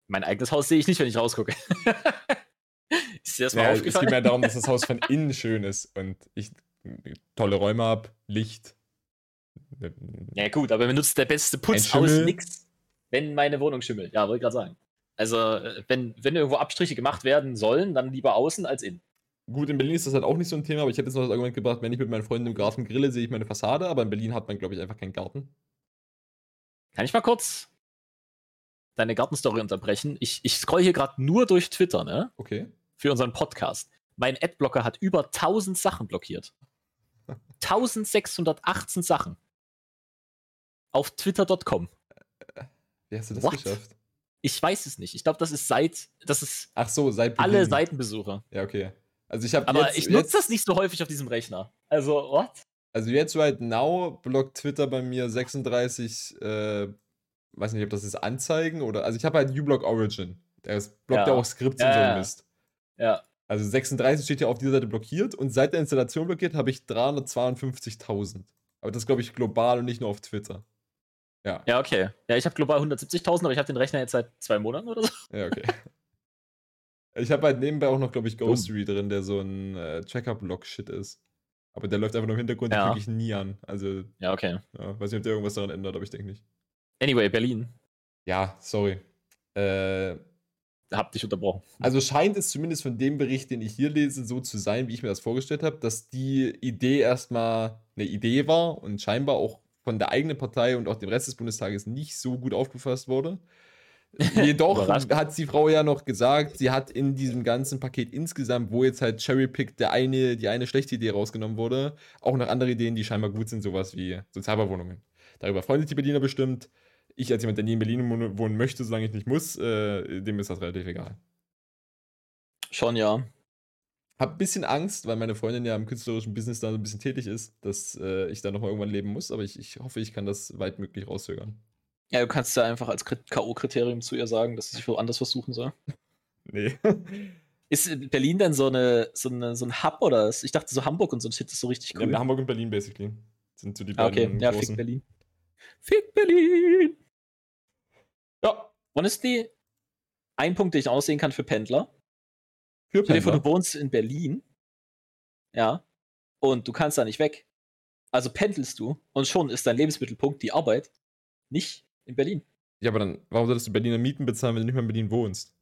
Mein eigenes Haus sehe ich nicht, wenn ich rausgucke. *laughs* ist dir das mal Ja, es aufgefallen? geht mehr darum, dass das Haus von *laughs* innen schön ist und ich tolle Räume habe, Licht. Ja, gut, aber benutzt der beste Putz aus nix, wenn meine Wohnung schimmelt. Ja, wollte ich gerade sagen. Also, äh, wenn, wenn irgendwo Abstriche gemacht werden sollen, dann lieber außen als innen. Gut, in Berlin ist das halt auch nicht so ein Thema, aber ich hätte jetzt noch das Argument gebracht, wenn ich mit meinen Freunden im Garten grille, sehe ich meine Fassade, aber in Berlin hat man, glaube ich, einfach keinen Garten. Kann ich mal kurz deine Gartenstory unterbrechen? Ich, ich scroll hier gerade nur durch Twitter, ne? Okay. Für unseren Podcast. Mein Adblocker hat über 1000 Sachen blockiert. *laughs* 1618 Sachen. Auf twitter.com. Wie hast du das What? geschafft? Ich weiß es nicht. Ich glaube, das ist seit, das ist Ach so, seit alle Beginn. Seitenbesuche. Ja, okay. Also ich habe Aber jetzt, ich nutze das nicht so häufig auf diesem Rechner. Also, what? Also jetzt right now blockt Twitter bei mir 36, äh, weiß nicht, ob das ist Anzeigen oder, also ich habe halt uBlock Origin. Der ist- blockt ja Ja. auch Skripts Ja, und so ein ja. Mist. Ja. Also 36 steht ja auf dieser Seite blockiert und seit der Installation blockiert habe ich 352.000. Aber das glaube ich global und nicht nur auf Twitter. Ja, Ja, okay. Ja, ich habe global 170.000, aber ich habe den Rechner jetzt seit zwei Monaten oder so. ja, okay. Ich habe halt nebenbei auch noch, glaube ich, Ghostery drin, der so ein äh, Checker-Block-Shit ist. Aber der läuft einfach nur im Hintergrund, Ja. den klicke ich nie an. Also, Ja, okay. ja, weiß nicht, ob der irgendwas daran ändert, aber ich denke nicht. Anyway, Berlin. Ja, sorry. Äh, Hab dich unterbrochen. also scheint es zumindest von dem Bericht, den ich hier lese, so zu sein, wie ich mir das vorgestellt habe, dass die Idee erstmal eine Idee war und scheinbar auch von der eigenen Partei und auch dem Rest des Bundestages nicht so gut aufgefasst wurde. *laughs* Jedoch hat die Frau ja noch gesagt, sie hat in diesem ganzen Paket insgesamt, wo jetzt halt Cherry-Pick der eine, die eine schlechte Idee rausgenommen wurde, auch noch andere Ideen, die scheinbar gut sind, sowas wie Sozialbauwohnungen. Darüber freuen sich die Berliner bestimmt. Ich als jemand, der nie in Berlin wohnen- möchte, solange ich nicht muss, äh, dem ist das relativ egal. Schon, ja. Hab ein bisschen Angst, weil meine Freundin ja im künstlerischen Business da so ein bisschen tätig ist, dass äh, ich da nochmal irgendwann leben muss, aber ich, ich hoffe, ich kann das weitmöglich rauszögern. Ja, du kannst ja einfach als Krit- K.O.-Kriterium zu ihr sagen, dass sie sich woanders versuchen soll. *laughs* Nee. *laughs* Ist Berlin denn so, eine, so, eine, so ein Hub oder ist, ich dachte so Hamburg und so ein Shit ist so richtig Ja, cool. Hamburg und Berlin basically sind so die ah, okay, beiden ja, großen. fick Berlin. Fick Berlin! Ja, Honestly, ein Punkt, den ich aussehen kann für Pendler. für dir vor, du Pendler. wohnst in Berlin. Ja. Und du kannst da nicht weg. Also pendelst du und schon ist dein Lebensmittelpunkt die Arbeit nicht in Berlin. Ja, aber dann, warum solltest du Berliner Mieten bezahlen, wenn du nicht mehr in Berlin wohnst?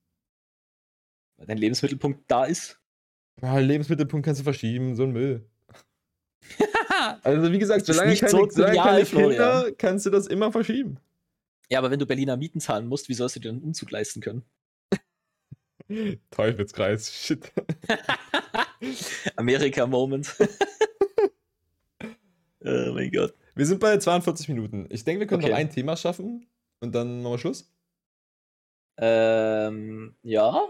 Weil dein Lebensmittelpunkt da ist. Ah, Lebensmittelpunkt kannst du verschieben, so ein Müll. *laughs* Also wie gesagt, solange nicht keine, so solange keine. Kinder, kannst du das immer verschieben. ja, aber wenn du Berliner Mieten zahlen musst, wie sollst du dir einen Umzug leisten können? *laughs* Teufelskreis, shit. *laughs* Amerika-Moment. oh mein Gott. Wir sind bei 42 Minuten. Ich denke, wir können Okay. noch ein Thema schaffen und dann machen wir Schluss. Ähm, ja.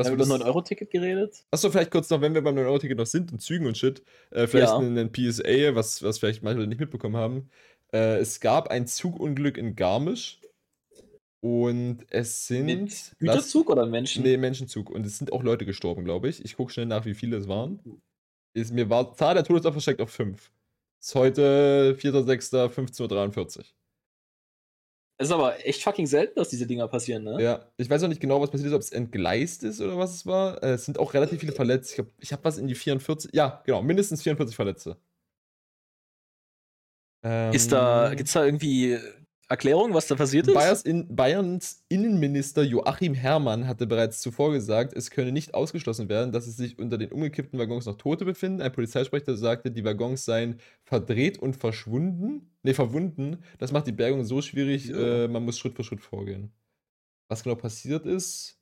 Was haben wir über würdest- 9-Euro-Ticket geredet? Achso, vielleicht kurz noch, wenn wir beim 9-Euro-Ticket noch sind und Zügen und Shit, äh, vielleicht Ja. ein, ein PSA, was, was vielleicht manche nicht mitbekommen haben. Äh, es gab ein Zugunglück in Garmisch und es sind. Mit lass- Güterzug oder Menschen? Nee, Menschenzug. Und es sind auch Leute gestorben, glaube ich. Ich gucke schnell nach, wie viele es waren. Ist, mir war Zahl der Todesopfer steckt auf 5. Ist heute 4.6.15.43 Uhr. Es ist aber echt fucking selten, dass diese Dinger passieren, ne? Ja, ich weiß auch nicht genau, was passiert ist, ob es entgleist ist oder was es war. Äh, es sind auch relativ viele Verletzte. Ich habe ich hab was in die 44. Ja, genau, mindestens 44 Verletzte. Ähm, Ist da, gibt's da irgendwie Erklärung, was da passiert ist? Bayers in, Bayerns Innenminister Joachim Herrmann hatte bereits zuvor gesagt, es könne nicht ausgeschlossen werden, dass es sich unter den umgekippten Waggons noch Tote befinden. Ein Polizeisprecher sagte, die Waggons seien verdreht und verschwunden. Ne, verwunden. Das macht die Bergung so schwierig, Ja. äh, man muss Schritt für Schritt vorgehen. Was genau passiert ist?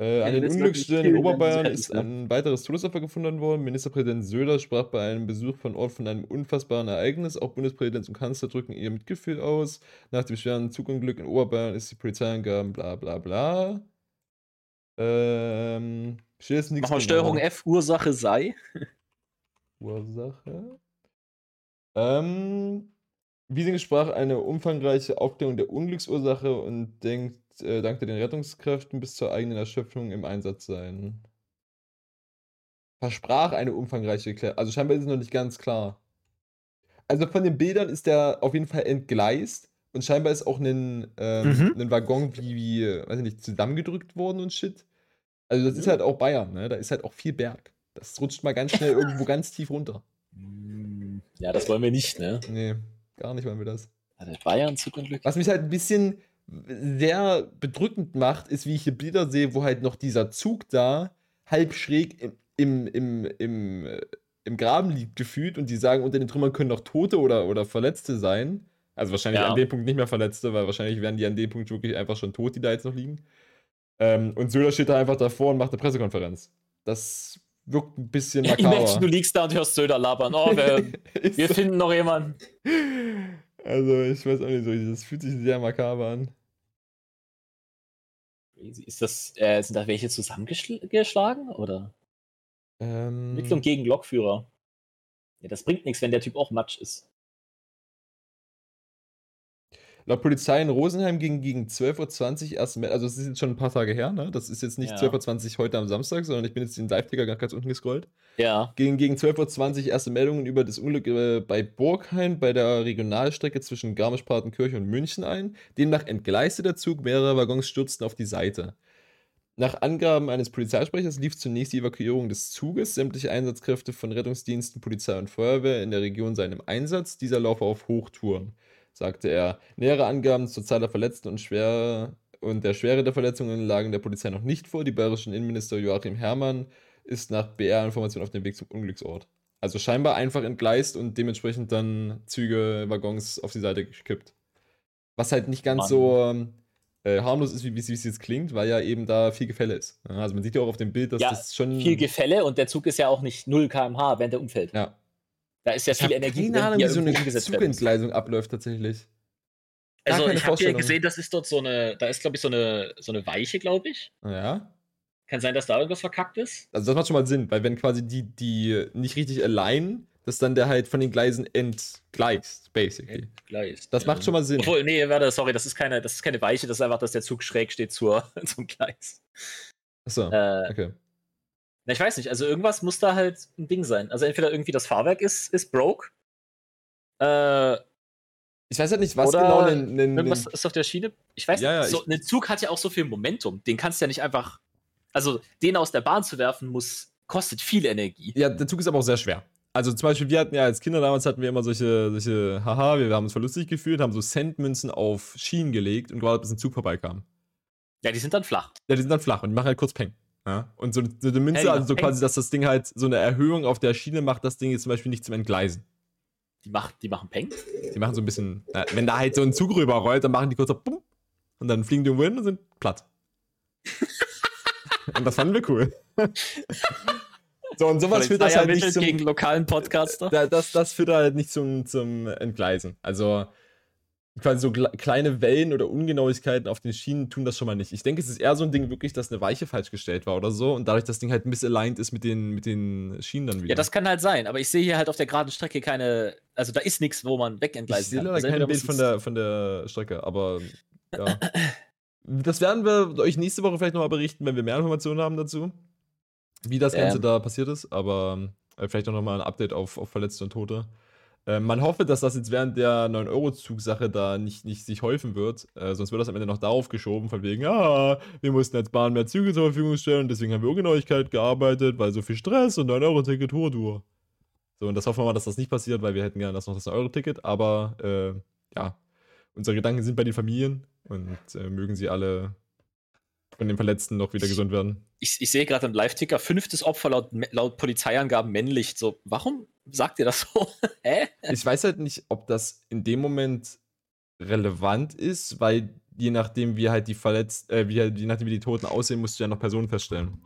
Äh, an den Unglücksstellen in Oberbayern ist ein weiteres Todesopfer gefunden worden. Ministerpräsident Söder sprach bei einem Besuch von Ort von einem unfassbaren Ereignis. Auch Bundespräsident und Kanzler drücken ihr Mitgefühl aus. Nach dem schweren Zugunglück in Oberbayern ist die Polizei angaben, bla bla bla. Ähm, steht jetzt nichts Mach mal genau. Steuerung F, Ursache sei. *laughs* Ursache. Ähm, Wiesing sprach eine umfangreiche Aufklärung der Unglücksursache und denkt, äh, dankte den Rettungskräften bis zur eigenen Erschöpfung im Einsatz sein. Versprach eine umfangreiche Klärung. Also scheinbar ist es noch nicht ganz klar. Also von den Bildern ist der auf jeden Fall entgleist und scheinbar ist auch ein, ähm, Mhm. ein Waggon wie, wie, weiß ich nicht, zusammengedrückt worden und shit. Also das ist halt auch Bayern, ne? Da ist halt auch viel Berg. Das rutscht mal ganz schnell irgendwo ganz tief runter. Ja, das wollen wir nicht, ne? Nee, gar nicht wollen wir das. Also Bayern Zugunglück. Was mich halt ein bisschen sehr bedrückend macht, ist, wie ich hier Bilder sehe, wo halt noch dieser Zug da halb schräg im, im, im, im, äh, im Graben liegt gefühlt und die sagen, unter den Trümmern können noch Tote oder, oder Verletzte sein. Also wahrscheinlich Ja. an dem Punkt nicht mehr Verletzte, weil wahrscheinlich wären die an dem Punkt wirklich einfach schon tot, die da jetzt noch liegen. Ähm, und Söder steht da einfach davor und macht eine Pressekonferenz. Das wirkt ein bisschen Ich merke, du makaber. liegst da und hörst Söder labern. Oh, *laughs* wir, wir finden noch jemanden. also ich weiß auch nicht so, das fühlt sich sehr makaber an. Ist das, äh, sind da welche zusammengeschlagen? Oder? Ähm, Ermittlung gegen Lokführer. Ja, das bringt nichts, wenn der Typ auch Matsch ist. Laut Polizei in Rosenheim ging gegen 12.20 Uhr erst, also das ist jetzt schon ein paar Tage her, ne? Das ist jetzt nicht Ja. 12.20 Uhr heute am Samstag, sondern ich bin jetzt den Live-Ticker ganz, ganz unten gescrollt. Ja. Gegen, gegen 12.20 Uhr erste Meldungen über das Unglück äh, bei Burghain bei der Regionalstrecke zwischen Garmisch-Partenkirche und München ein. Demnach entgleiste der Zug, mehrere Waggons stürzten auf die Seite. Nach Angaben eines Polizeisprechers lief zunächst die Evakuierung des Zuges. Sämtliche Einsatzkräfte von Rettungsdiensten, Polizei und Feuerwehr in der Region seien im Einsatz. Dieser laufe auf Hochtouren, sagte er. Nähere Angaben zur Zahl der Verletzten und, schwer und der Schwere der Verletzungen lagen der Polizei noch nicht vor. Die bayerischen Innenminister Joachim Herrmann ist nach BR-Informationen auf dem Weg zum Unglücksort. Also scheinbar einfach entgleist und dementsprechend dann Züge, Waggons auf die Seite gekippt. Was halt nicht ganz Mann. so ähm, äh, harmlos ist, wie wie es jetzt klingt, weil ja eben da viel Gefälle ist. Also man sieht ja auch auf dem Bild, dass Ja, das schon. Viel Gefälle und der Zug ist ja auch nicht 0 km/h, während er umfällt. ja. Da ist ja Ich viel Energie keine Ahnung, wie ja so eine. Zugentgleisung abläuft tatsächlich. Gar Also ich habe ja gesehen, das ist dort so eine, da ist glaube ich so eine, so eine Weiche, glaube ich. Ja. Kann sein, dass da irgendwas verkackt ist. Also das macht schon mal Sinn, weil wenn quasi die, die nicht richtig alignen, dass dann der halt von den Gleisen entgleist, basically. Gleis. Das macht schon mal Sinn. Obwohl, nee, warte, sorry, das ist keine, das ist keine Weiche, das ist einfach, dass der Zug schräg steht zur, *laughs* zum Gleis. Achso, Äh, okay. Na, ich weiß nicht, also irgendwas muss da halt ein Ding sein. Also entweder irgendwie das Fahrwerk ist, ist broke. Äh, Ich weiß halt nicht, was oder genau ein, ein, irgendwas ist auf der Schiene. Ich weiß Ja, ja, nicht, so, ich- ein Zug hat ja auch so viel Momentum. Den kannst du ja nicht einfach. Also, den aus der Bahn zu werfen, muss, kostet viel Energie. Ja, der Zug ist aber auch sehr schwer. Also zum Beispiel, wir hatten ja als Kinder damals hatten wir immer solche, solche, haha, wir haben uns voll lustig gefühlt, haben so Centmünzen auf Schienen gelegt und gewartet, bis ein Zug vorbeikam. Ja, die sind dann flach. Ja, die sind dann flach und die machen halt kurz Peng. Ja? Und so, so eine Münze, Ja, also so quasi, dass das Ding halt so eine Erhöhung auf der Schiene macht, das Ding jetzt zum Beispiel nicht zum Entgleisen. Die, macht, die machen Peng. Die machen so ein bisschen, na, wenn da halt so ein Zug rüberrollt, dann machen die kurz so bumm und dann fliegen die irgendwo hin und sind platt. *laughs* und das fanden wir cool. so, und sowas führt das halt nicht ermittelt zum, gegen lokalen Podcaster. da, das, das führt halt nicht zum, zum Entgleisen. Also quasi so kleine Wellen oder Ungenauigkeiten auf den Schienen tun das schon mal nicht. Ich denke, es ist eher so ein Ding wirklich, dass eine Weiche falsch gestellt war oder so und dadurch das Ding halt misaligned ist mit den, mit den Schienen dann wieder. Ja, das kann halt sein, aber ich sehe hier halt auf der geraden Strecke keine, also da ist nichts, wo man ich wegentgleisen sehe kann. leider Also kein Bild von der, von der Strecke, aber ja. *clears throat* Das werden wir euch nächste Woche vielleicht nochmal berichten, wenn wir mehr Informationen haben dazu, wie das. Ganze da passiert ist, aber äh, vielleicht auch nochmal ein Update auf, auf Verletzte und Tote. Äh, man hoffe, dass das jetzt während der 9-Euro-Zug-Sache da nicht, nicht sich häufen wird, äh, sonst wird das am Ende noch darauf geschoben, von wegen, ah, wir mussten als Bahn mehr Züge zur Verfügung stellen und deswegen haben wir Ungenauigkeit gearbeitet, weil so viel Stress und 9-Euro-Ticket, hohe Tour. So, und das hoffen wir mal, dass das nicht passiert, weil wir hätten gerne das noch das 9-Euro-Ticket, aber äh, ja, unsere Gedanken sind bei den Familien und äh, mögen sie alle von den Verletzten noch wieder gesund werden. Ich, ich sehe gerade im Live-Ticker, fünftes Opfer laut, laut Polizeiangaben männlich. So, warum sagt ihr das so? *laughs* Hä? Ich weiß halt nicht, ob das in dem Moment relevant ist, weil je nachdem, wie halt die Verletzt, äh, wie halt, je nachdem, wie die Toten aussehen, musst du ja noch Personen feststellen.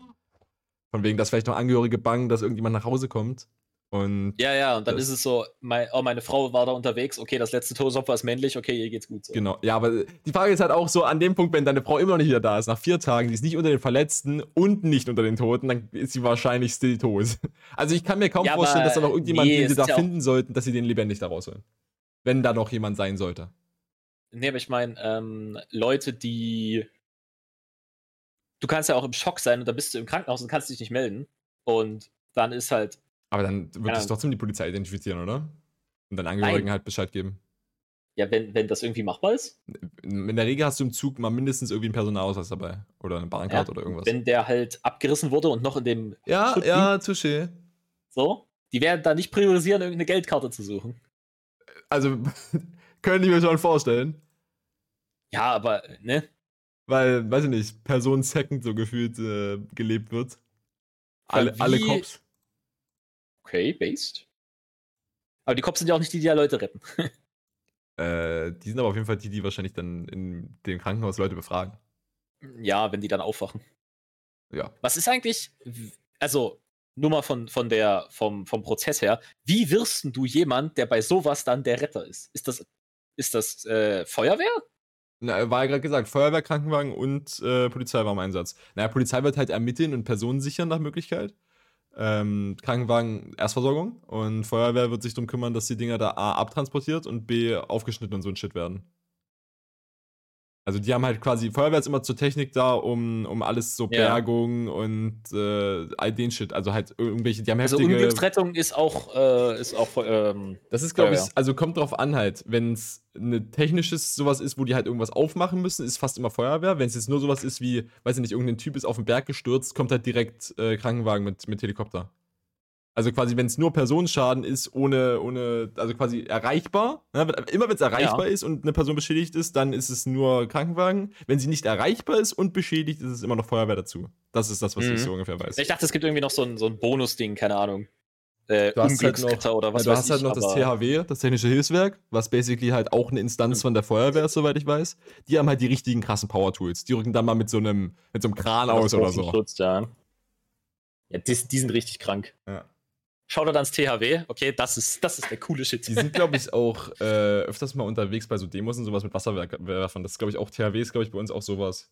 Von wegen, dass vielleicht noch Angehörige bangen, dass irgendjemand nach Hause kommt. Und Ja, ja, und dann Das- ist es so, mein, oh, meine Frau war da unterwegs, okay, das letzte Todesopfer ist männlich, okay, ihr geht's gut. So. genau, ja, aber die Frage ist halt auch so, an dem Punkt, wenn deine Frau immer noch nicht wieder da ist, nach vier Tagen, die ist nicht unter den Verletzten und nicht unter den Toten, dann ist sie wahrscheinlich still tot. *laughs* Also ich kann mir kaum Ja, vorstellen, aber dass da noch irgendjemand, nee, den sie da ja finden sollten, dass sie den lebendig da rausholen. Wenn da noch jemand sein sollte. Nee, aber ich meine, ähm, Leute, die. Du kannst ja auch im Schock sein und dann bist du im Krankenhaus und kannst dich nicht melden. Und dann ist halt. Aber dann wird sich trotzdem die Polizei identifizieren, oder? Und dann Angehörigen halt Bescheid geben. Ja, wenn, wenn das irgendwie machbar ist. In der Regel hast du im Zug mal mindestens irgendwie einen Personalausweis dabei. Oder eine Bahncard Ja, oder irgendwas. Wenn der halt abgerissen wurde und noch in dem ja, Schutt ja, touché. so, die werden da nicht priorisieren, irgendeine Geldkarte zu suchen. Also, *laughs* können die mir schon vorstellen. Ja, aber, ne? Weil, weiß ich nicht, Person Second so gefühlt äh, gelebt wird. Alle, alle Cops. Okay, based. Aber die Cops sind ja auch nicht die, die ja Leute retten. *laughs* Äh, die sind aber auf jeden Fall die, die wahrscheinlich dann in dem Krankenhaus Leute befragen. Ja, wenn die dann aufwachen. Ja. Was ist eigentlich, also nur mal von, von der, vom, vom Prozess her, wie wirst denn du jemand, der bei sowas dann der Retter ist? Ist das, ist das äh, Feuerwehr? Na, war ja gerade gesagt, Feuerwehr, Krankenwagen und äh, Polizei war im Einsatz. Naja, Polizei wird halt ermitteln und Personen sichern nach Möglichkeit. Ähm, Krankenwagen Erstversorgung und Feuerwehr wird sich darum kümmern, dass die Dinger da A abtransportiert und B aufgeschnitten und so ein Shit werden. Also die haben halt quasi, Feuerwehr ist immer zur Technik da, um, um alles so Ja. Bergung und äh, all den Shit. Also halt irgendwelche, die haben Also heftige. Unglücksrettung ist auch, äh, ist auch ähm, Das ist, glaube ich, also kommt drauf an halt. Wenn es ein technisches sowas ist, wo die halt irgendwas aufmachen müssen, ist fast immer Feuerwehr. Wenn es jetzt nur sowas ist wie, weiß ich nicht, irgendein Typ ist auf den Berg gestürzt, kommt halt direkt äh, Krankenwagen mit, mit Helikopter. Also quasi, wenn es nur Personenschaden ist, ohne, ohne, also quasi erreichbar, ne? immer wenn es erreichbar ist und eine Person beschädigt ist, dann ist es nur Krankenwagen. Wenn sie nicht erreichbar ist und beschädigt, ist es immer noch Feuerwehr dazu. Das ist das, was Mhm. ich so ungefähr weiß. Ich dachte, es gibt irgendwie noch so ein, so ein Bonus-Ding, keine Ahnung. Äh, Du hast halt oder was ja, du hast halt ich, noch das THW, das Technische Hilfswerk, was basically halt auch eine Instanz von der Feuerwehr ist, soweit ich weiß. Die haben halt die richtigen krassen Power-Tools. Die rücken dann mal mit so einem, mit so einem Kran aus oder so. Katastrophenschutz, Ja, ja die, die sind richtig krank. Ja. Schaut ans THW, okay, das ist, das ist der coole Shit. Die sind, glaube ich, auch äh, öfters mal unterwegs bei so Demos und sowas mit Wasserwerfern. Das ist, glaube ich, auch THW ist, glaube ich, bei uns auch sowas.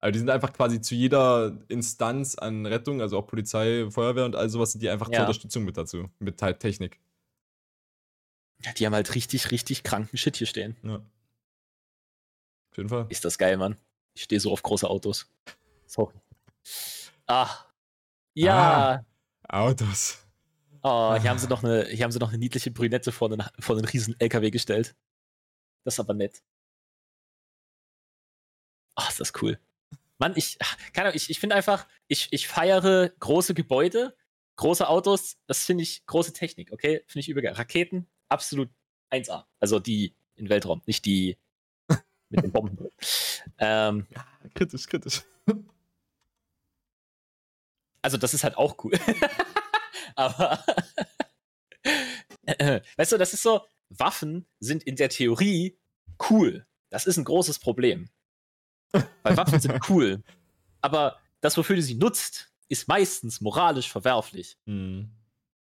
Also die sind einfach quasi zu jeder Instanz an Rettung, also auch Polizei, Feuerwehr und all sowas, sind die einfach zur Ja. Unterstützung mit dazu. Mit halt Technik. Ja, die haben halt richtig, richtig kranken Shit hier stehen. Ja. Auf jeden Fall. Ist das geil, Mann. Ich stehe so auf große Autos. Sorry. Ah. Ja. Autos. Oh, *laughs* hier haben sie noch eine, hier haben sie noch eine niedliche Brünette vor einen, vor einen riesen LKW gestellt. Das ist aber nett. Ach, ist das cool. Mann, ich, keine Ahnung, ich, ich finde einfach, ich, ich feiere große Gebäude, große Autos, das finde ich große Technik, okay? Finde ich übel. Raketen, absolut 1A. Also die in Weltraum, nicht die *laughs* mit den Bomben. ähm, Kritisch, kritisch. also das ist halt auch cool. *laughs* Aber *laughs* weißt du, das ist so, Waffen sind in der Theorie cool. Das ist ein großes Problem. Weil Waffen sind *laughs* cool. Aber das, wofür du sie nutzt, ist meistens moralisch verwerflich. Hm.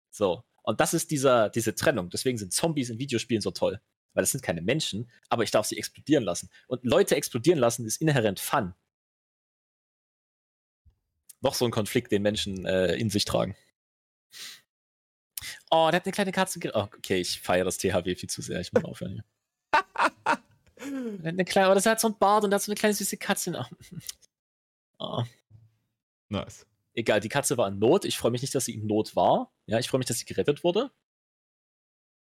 So. Und das ist dieser, diese Trennung. Deswegen sind Zombies in Videospielen so toll. Weil das sind keine Menschen, aber ich darf sie explodieren lassen. Und Leute explodieren lassen ist inhärent Fun. Noch so ein Konflikt, den Menschen äh, in sich tragen. Oh, der hat eine kleine Katze. Oh, okay, ich feiere das THW viel zu sehr. Ich muss aufhören hier. *laughs* Eine kleine, aber das hat so ein Bart und hat so eine kleine süße Katze. Oh. *laughs* Oh. Nice. Egal, die Katze war in Not. Ich freue mich nicht, dass sie in Not war. Ja, ich freue mich, dass sie gerettet wurde.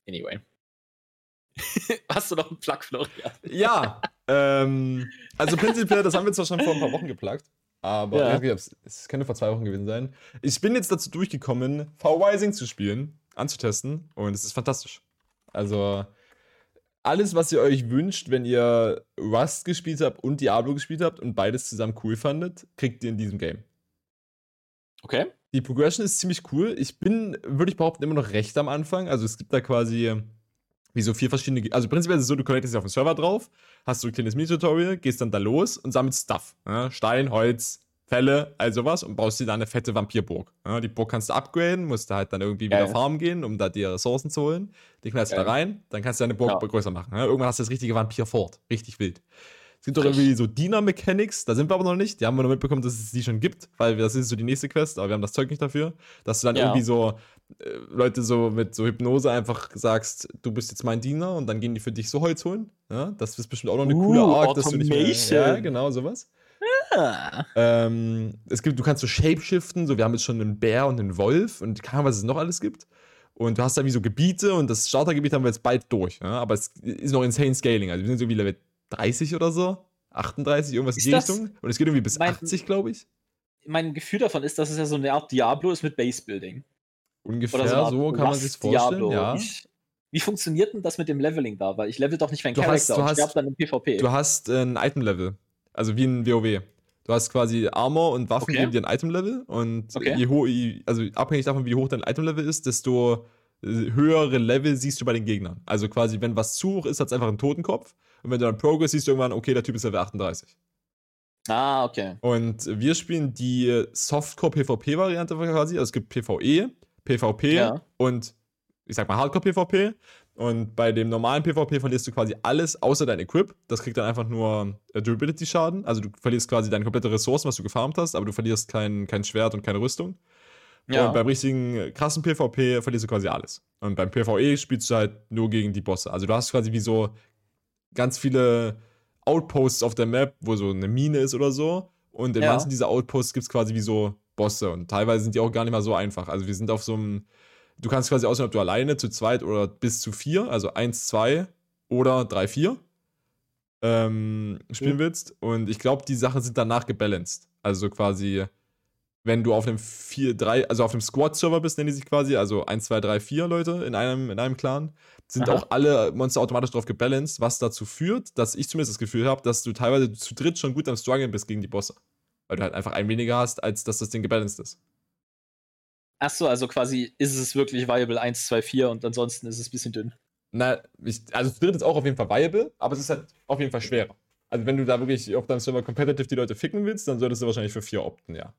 Anyway. *laughs* Hast du noch einen Plug, Florian? Ja, ähm, also prinzipiell, das haben wir zwar schon vor ein paar Wochen geplagt, aber Ja. irgendwie, es es könnte vor zwei Wochen gewesen sein. Ich bin jetzt dazu durchgekommen, V-Rising zu spielen, anzutesten und es ist fantastisch. Also, alles, was ihr euch wünscht, wenn ihr Rust gespielt habt und Diablo gespielt habt und beides zusammen cool fandet, kriegt ihr in diesem Game. Okay. Die Progression ist ziemlich cool. Ich bin, würde ich behaupten, immer noch recht am Anfang. Also es gibt da quasi wie so vier verschiedene. Also prinzipiell ist es so, du connectest dich auf den Server drauf, hast so ein kleines Mini-Tutorial, gehst dann da los und sammelst Stuff. Ja? Stein, Holz, Fälle, all sowas und baust dir da eine fette Vampirburg. Ja? Die Burg kannst du upgraden, musst da halt dann irgendwie wieder farmen gehen, um da dir Ressourcen zu holen. Die knallst du da rein, dann kannst du deine Burg größer machen. Irgendwann hast du das richtige Vampir-Fort. Richtig wild. Es gibt doch irgendwie so Diener-Mechanics, da sind wir aber noch nicht. Die haben wir nur mitbekommen, dass es die schon gibt, weil das ist so die nächste Quest, aber wir haben das Zeug nicht dafür. Dass du dann Ja. irgendwie so äh, Leute so mit so Hypnose einfach sagst, du bist jetzt mein Diener und dann gehen die für dich so Holz holen. Ja, das ist bestimmt auch noch eine Uh, coole Art, dass du nicht mehr. Ja, genau, sowas. Ah. Ähm, es gibt, du kannst so shapeshiften, so wir haben jetzt schon einen Bär und einen Wolf und keine Ahnung, was es noch alles gibt. Und du hast da wie so Gebiete und das Startergebiet haben wir jetzt bald durch. Ne? Aber es ist noch insane Scaling. Also wir sind so wie Level 30 oder so. 38, irgendwas Ist in die das- Richtung. Und es geht irgendwie bis mein- 80, glaube ich. Mein Gefühl davon ist, dass es ja so eine Art Diablo ist mit Base-Building. Ungefähr so, so kann man sich vorstellen. Diablo. Ja. Ich, wie funktioniert denn das mit dem Leveling da? Weil ich level doch nicht meinen Charakter du hast- sterbe dann im PvP. Du hast ein Item-Level. Also wie ein WoW. Du hast quasi Armor und Waffen Okay. geben dir ein Item-Level. Und Okay. je ho je- also abhängig davon, wie hoch dein Item-Level ist, desto äh, höhere Level siehst du bei den Gegnern. Also quasi, wenn was zu hoch ist, hat es einfach einen Totenkopf. Und wenn du dann Progress siehst, irgendwann, okay, der Typ ist Level 38. ah, okay. Und wir spielen die Softcore-PvP-Variante quasi. Also es gibt PvE, PvP Ja. und ich sag mal Hardcore-PvP. Und bei dem normalen PvP verlierst du quasi alles außer dein Equip. Das kriegt dann einfach nur äh, Durability-Schaden. Also du verlierst quasi deine komplette Ressourcen, was du gefarmt hast, aber du verlierst kein, kein Schwert und keine Rüstung. Ja. Und beim richtigen äh, krassen PvP verlierst du quasi alles. Und beim PvE spielst du halt nur gegen die Bosse. Also du hast quasi wie so ganz viele Outposts auf der Map, wo so eine Mine ist oder so. Und in Ja. manchen dieser Outposts gibt es quasi wie so Bosse. Und teilweise sind die auch gar nicht mal so einfach. Also wir sind auf so einem. Du kannst quasi auswählen, ob du alleine, zu zweit oder bis zu vier, also eins, zwei oder drei, vier ähm, spielen Mhm. willst. Und ich glaube, die Sachen sind danach gebalanced. Also quasi, wenn du auf einem 4, 3, also auf einem Squad-Server bist, nennen die sich quasi, also 1, 2, 3, 4 Leute in einem, in einem Clan, sind Aha. auch alle Monster automatisch drauf gebalanced, was dazu führt, dass ich zumindest das Gefühl habe, dass du teilweise zu dritt schon gut am Struggeln bist gegen die Bosse. Weil du halt einfach ein weniger hast, als dass das Ding gebalanced ist. Achso, also quasi ist es wirklich viable 1, 2, 4 und ansonsten ist es ein bisschen dünn. Na, ich, also zu dritt ist auch auf jeden Fall viable, aber es ist halt auf jeden Fall schwerer. Also wenn du da wirklich auf deinem Server competitive die Leute ficken willst, dann solltest du wahrscheinlich für vier opten, ja.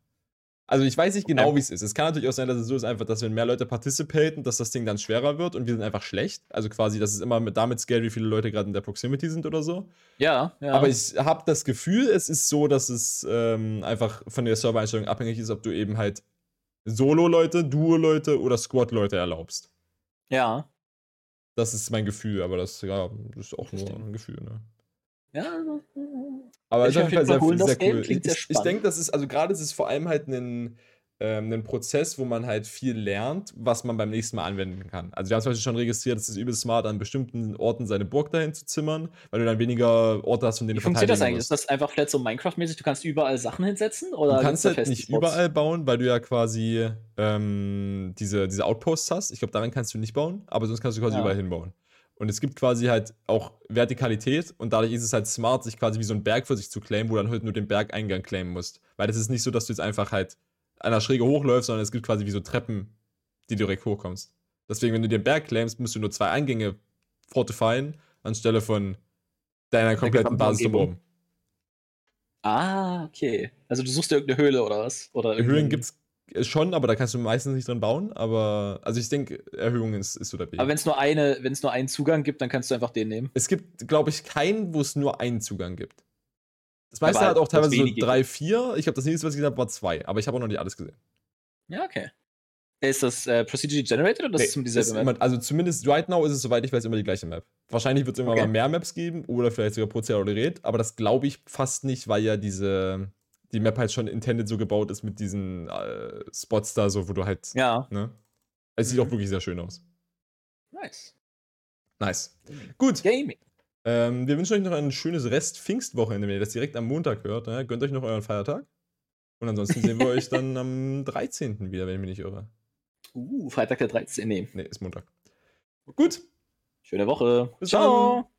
Also ich weiß nicht genau, wie es ist. Es kann natürlich auch sein, dass es so ist, einfach, dass wenn mehr Leute participaten, dass das Ding dann schwerer wird und wir sind einfach schlecht. Also quasi, dass es immer mit damit scale, wie viele Leute gerade in der Proximity sind oder so. Ja, ja. Aber ich habe das Gefühl, es ist so, dass es ähm, einfach von der Server-Einstellung abhängig ist, ob du eben halt Solo-Leute, Duo-Leute oder Squad-Leute erlaubst. ja. Das ist mein Gefühl, aber das, ja, das ist auch nur ein Gefühl, ne? Ja, Aber es ist auf jeden Fall sehr, holen, sehr cool. Sehr ich ich denke, das ist, also gerade ist es vor allem halt ein, ähm, ein Prozess, wo man halt viel lernt, was man beim nächsten Mal anwenden kann. Also wir haben zum Beispiel schon registriert, es ist übelst smart, an bestimmten Orten seine Burg dahin zu zimmern, weil du dann weniger Orte hast, von denen wie du funktioniert das eigentlich? Ist musst. das einfach vielleicht so Minecraft-mäßig? Du kannst überall Sachen hinsetzen? Oder Du kannst halt nicht Spots? überall bauen, weil du ja quasi ähm, diese, diese Outposts hast. Ich glaube, daran kannst du nicht bauen, aber sonst kannst du quasi Ja. überall hinbauen. Und es gibt quasi halt auch Vertikalität und dadurch ist es halt smart, sich quasi wie so einen Berg für sich zu claimen, wo du dann halt nur den Bergeingang claimen musst. Weil das ist nicht so, dass du jetzt einfach halt an der Schräge hochläufst, sondern es gibt quasi wie so Treppen, die direkt hochkommst. Deswegen, wenn du den Berg claimst, musst du nur zwei Eingänge fortifieren, anstelle von deiner kompletten Basis Umgebung. drumherum. Ah, okay. Also du suchst dir irgendeine Höhle oder was? Oder Höhlen irgendeinen- gibt es schon, aber da kannst du meistens nicht drin bauen. Aber, also ich denke, Erhöhungen ist, ist so der Weg. Aber wenn es nur eine, wenn es nur einen Zugang gibt, dann kannst du einfach den nehmen. es gibt, glaube ich, keinen, wo es nur einen Zugang gibt. Das meiste Aber hat auch teilweise so drei, vier. Ich glaube, das nächste, was ich gesehen habe, war zwei. Aber ich habe auch noch nicht alles gesehen. Ja, okay. Ist das äh, procedurally generated oder Nee, ist es dieselbe Map? immer, also zumindest right now ist es, soweit ich weiß, immer die gleiche Map. Wahrscheinlich wird es irgendwann Okay. mal mehr Maps geben oder vielleicht sogar prozeduriert, aber das glaube ich fast nicht, weil ja diese die Map halt schon intended so gebaut ist mit diesen äh, Spots da, so wo du halt, Ja, ne? Es sieht Mhm. auch wirklich sehr schön aus. nice. Nice. Gut. Gaming. Ähm, wir wünschen euch noch ein schönes Rest-Pfingstwochenende, wenn ihr das direkt am Montag hört. Ne? Gönnt euch noch euren Feiertag. Und ansonsten sehen wir *laughs* euch dann am 13. wieder, wenn ich mich nicht irre. Uh, Freitag der 13. Nee. Ne, ist Montag. Gut. Schöne Woche. Bis Ciao. dann.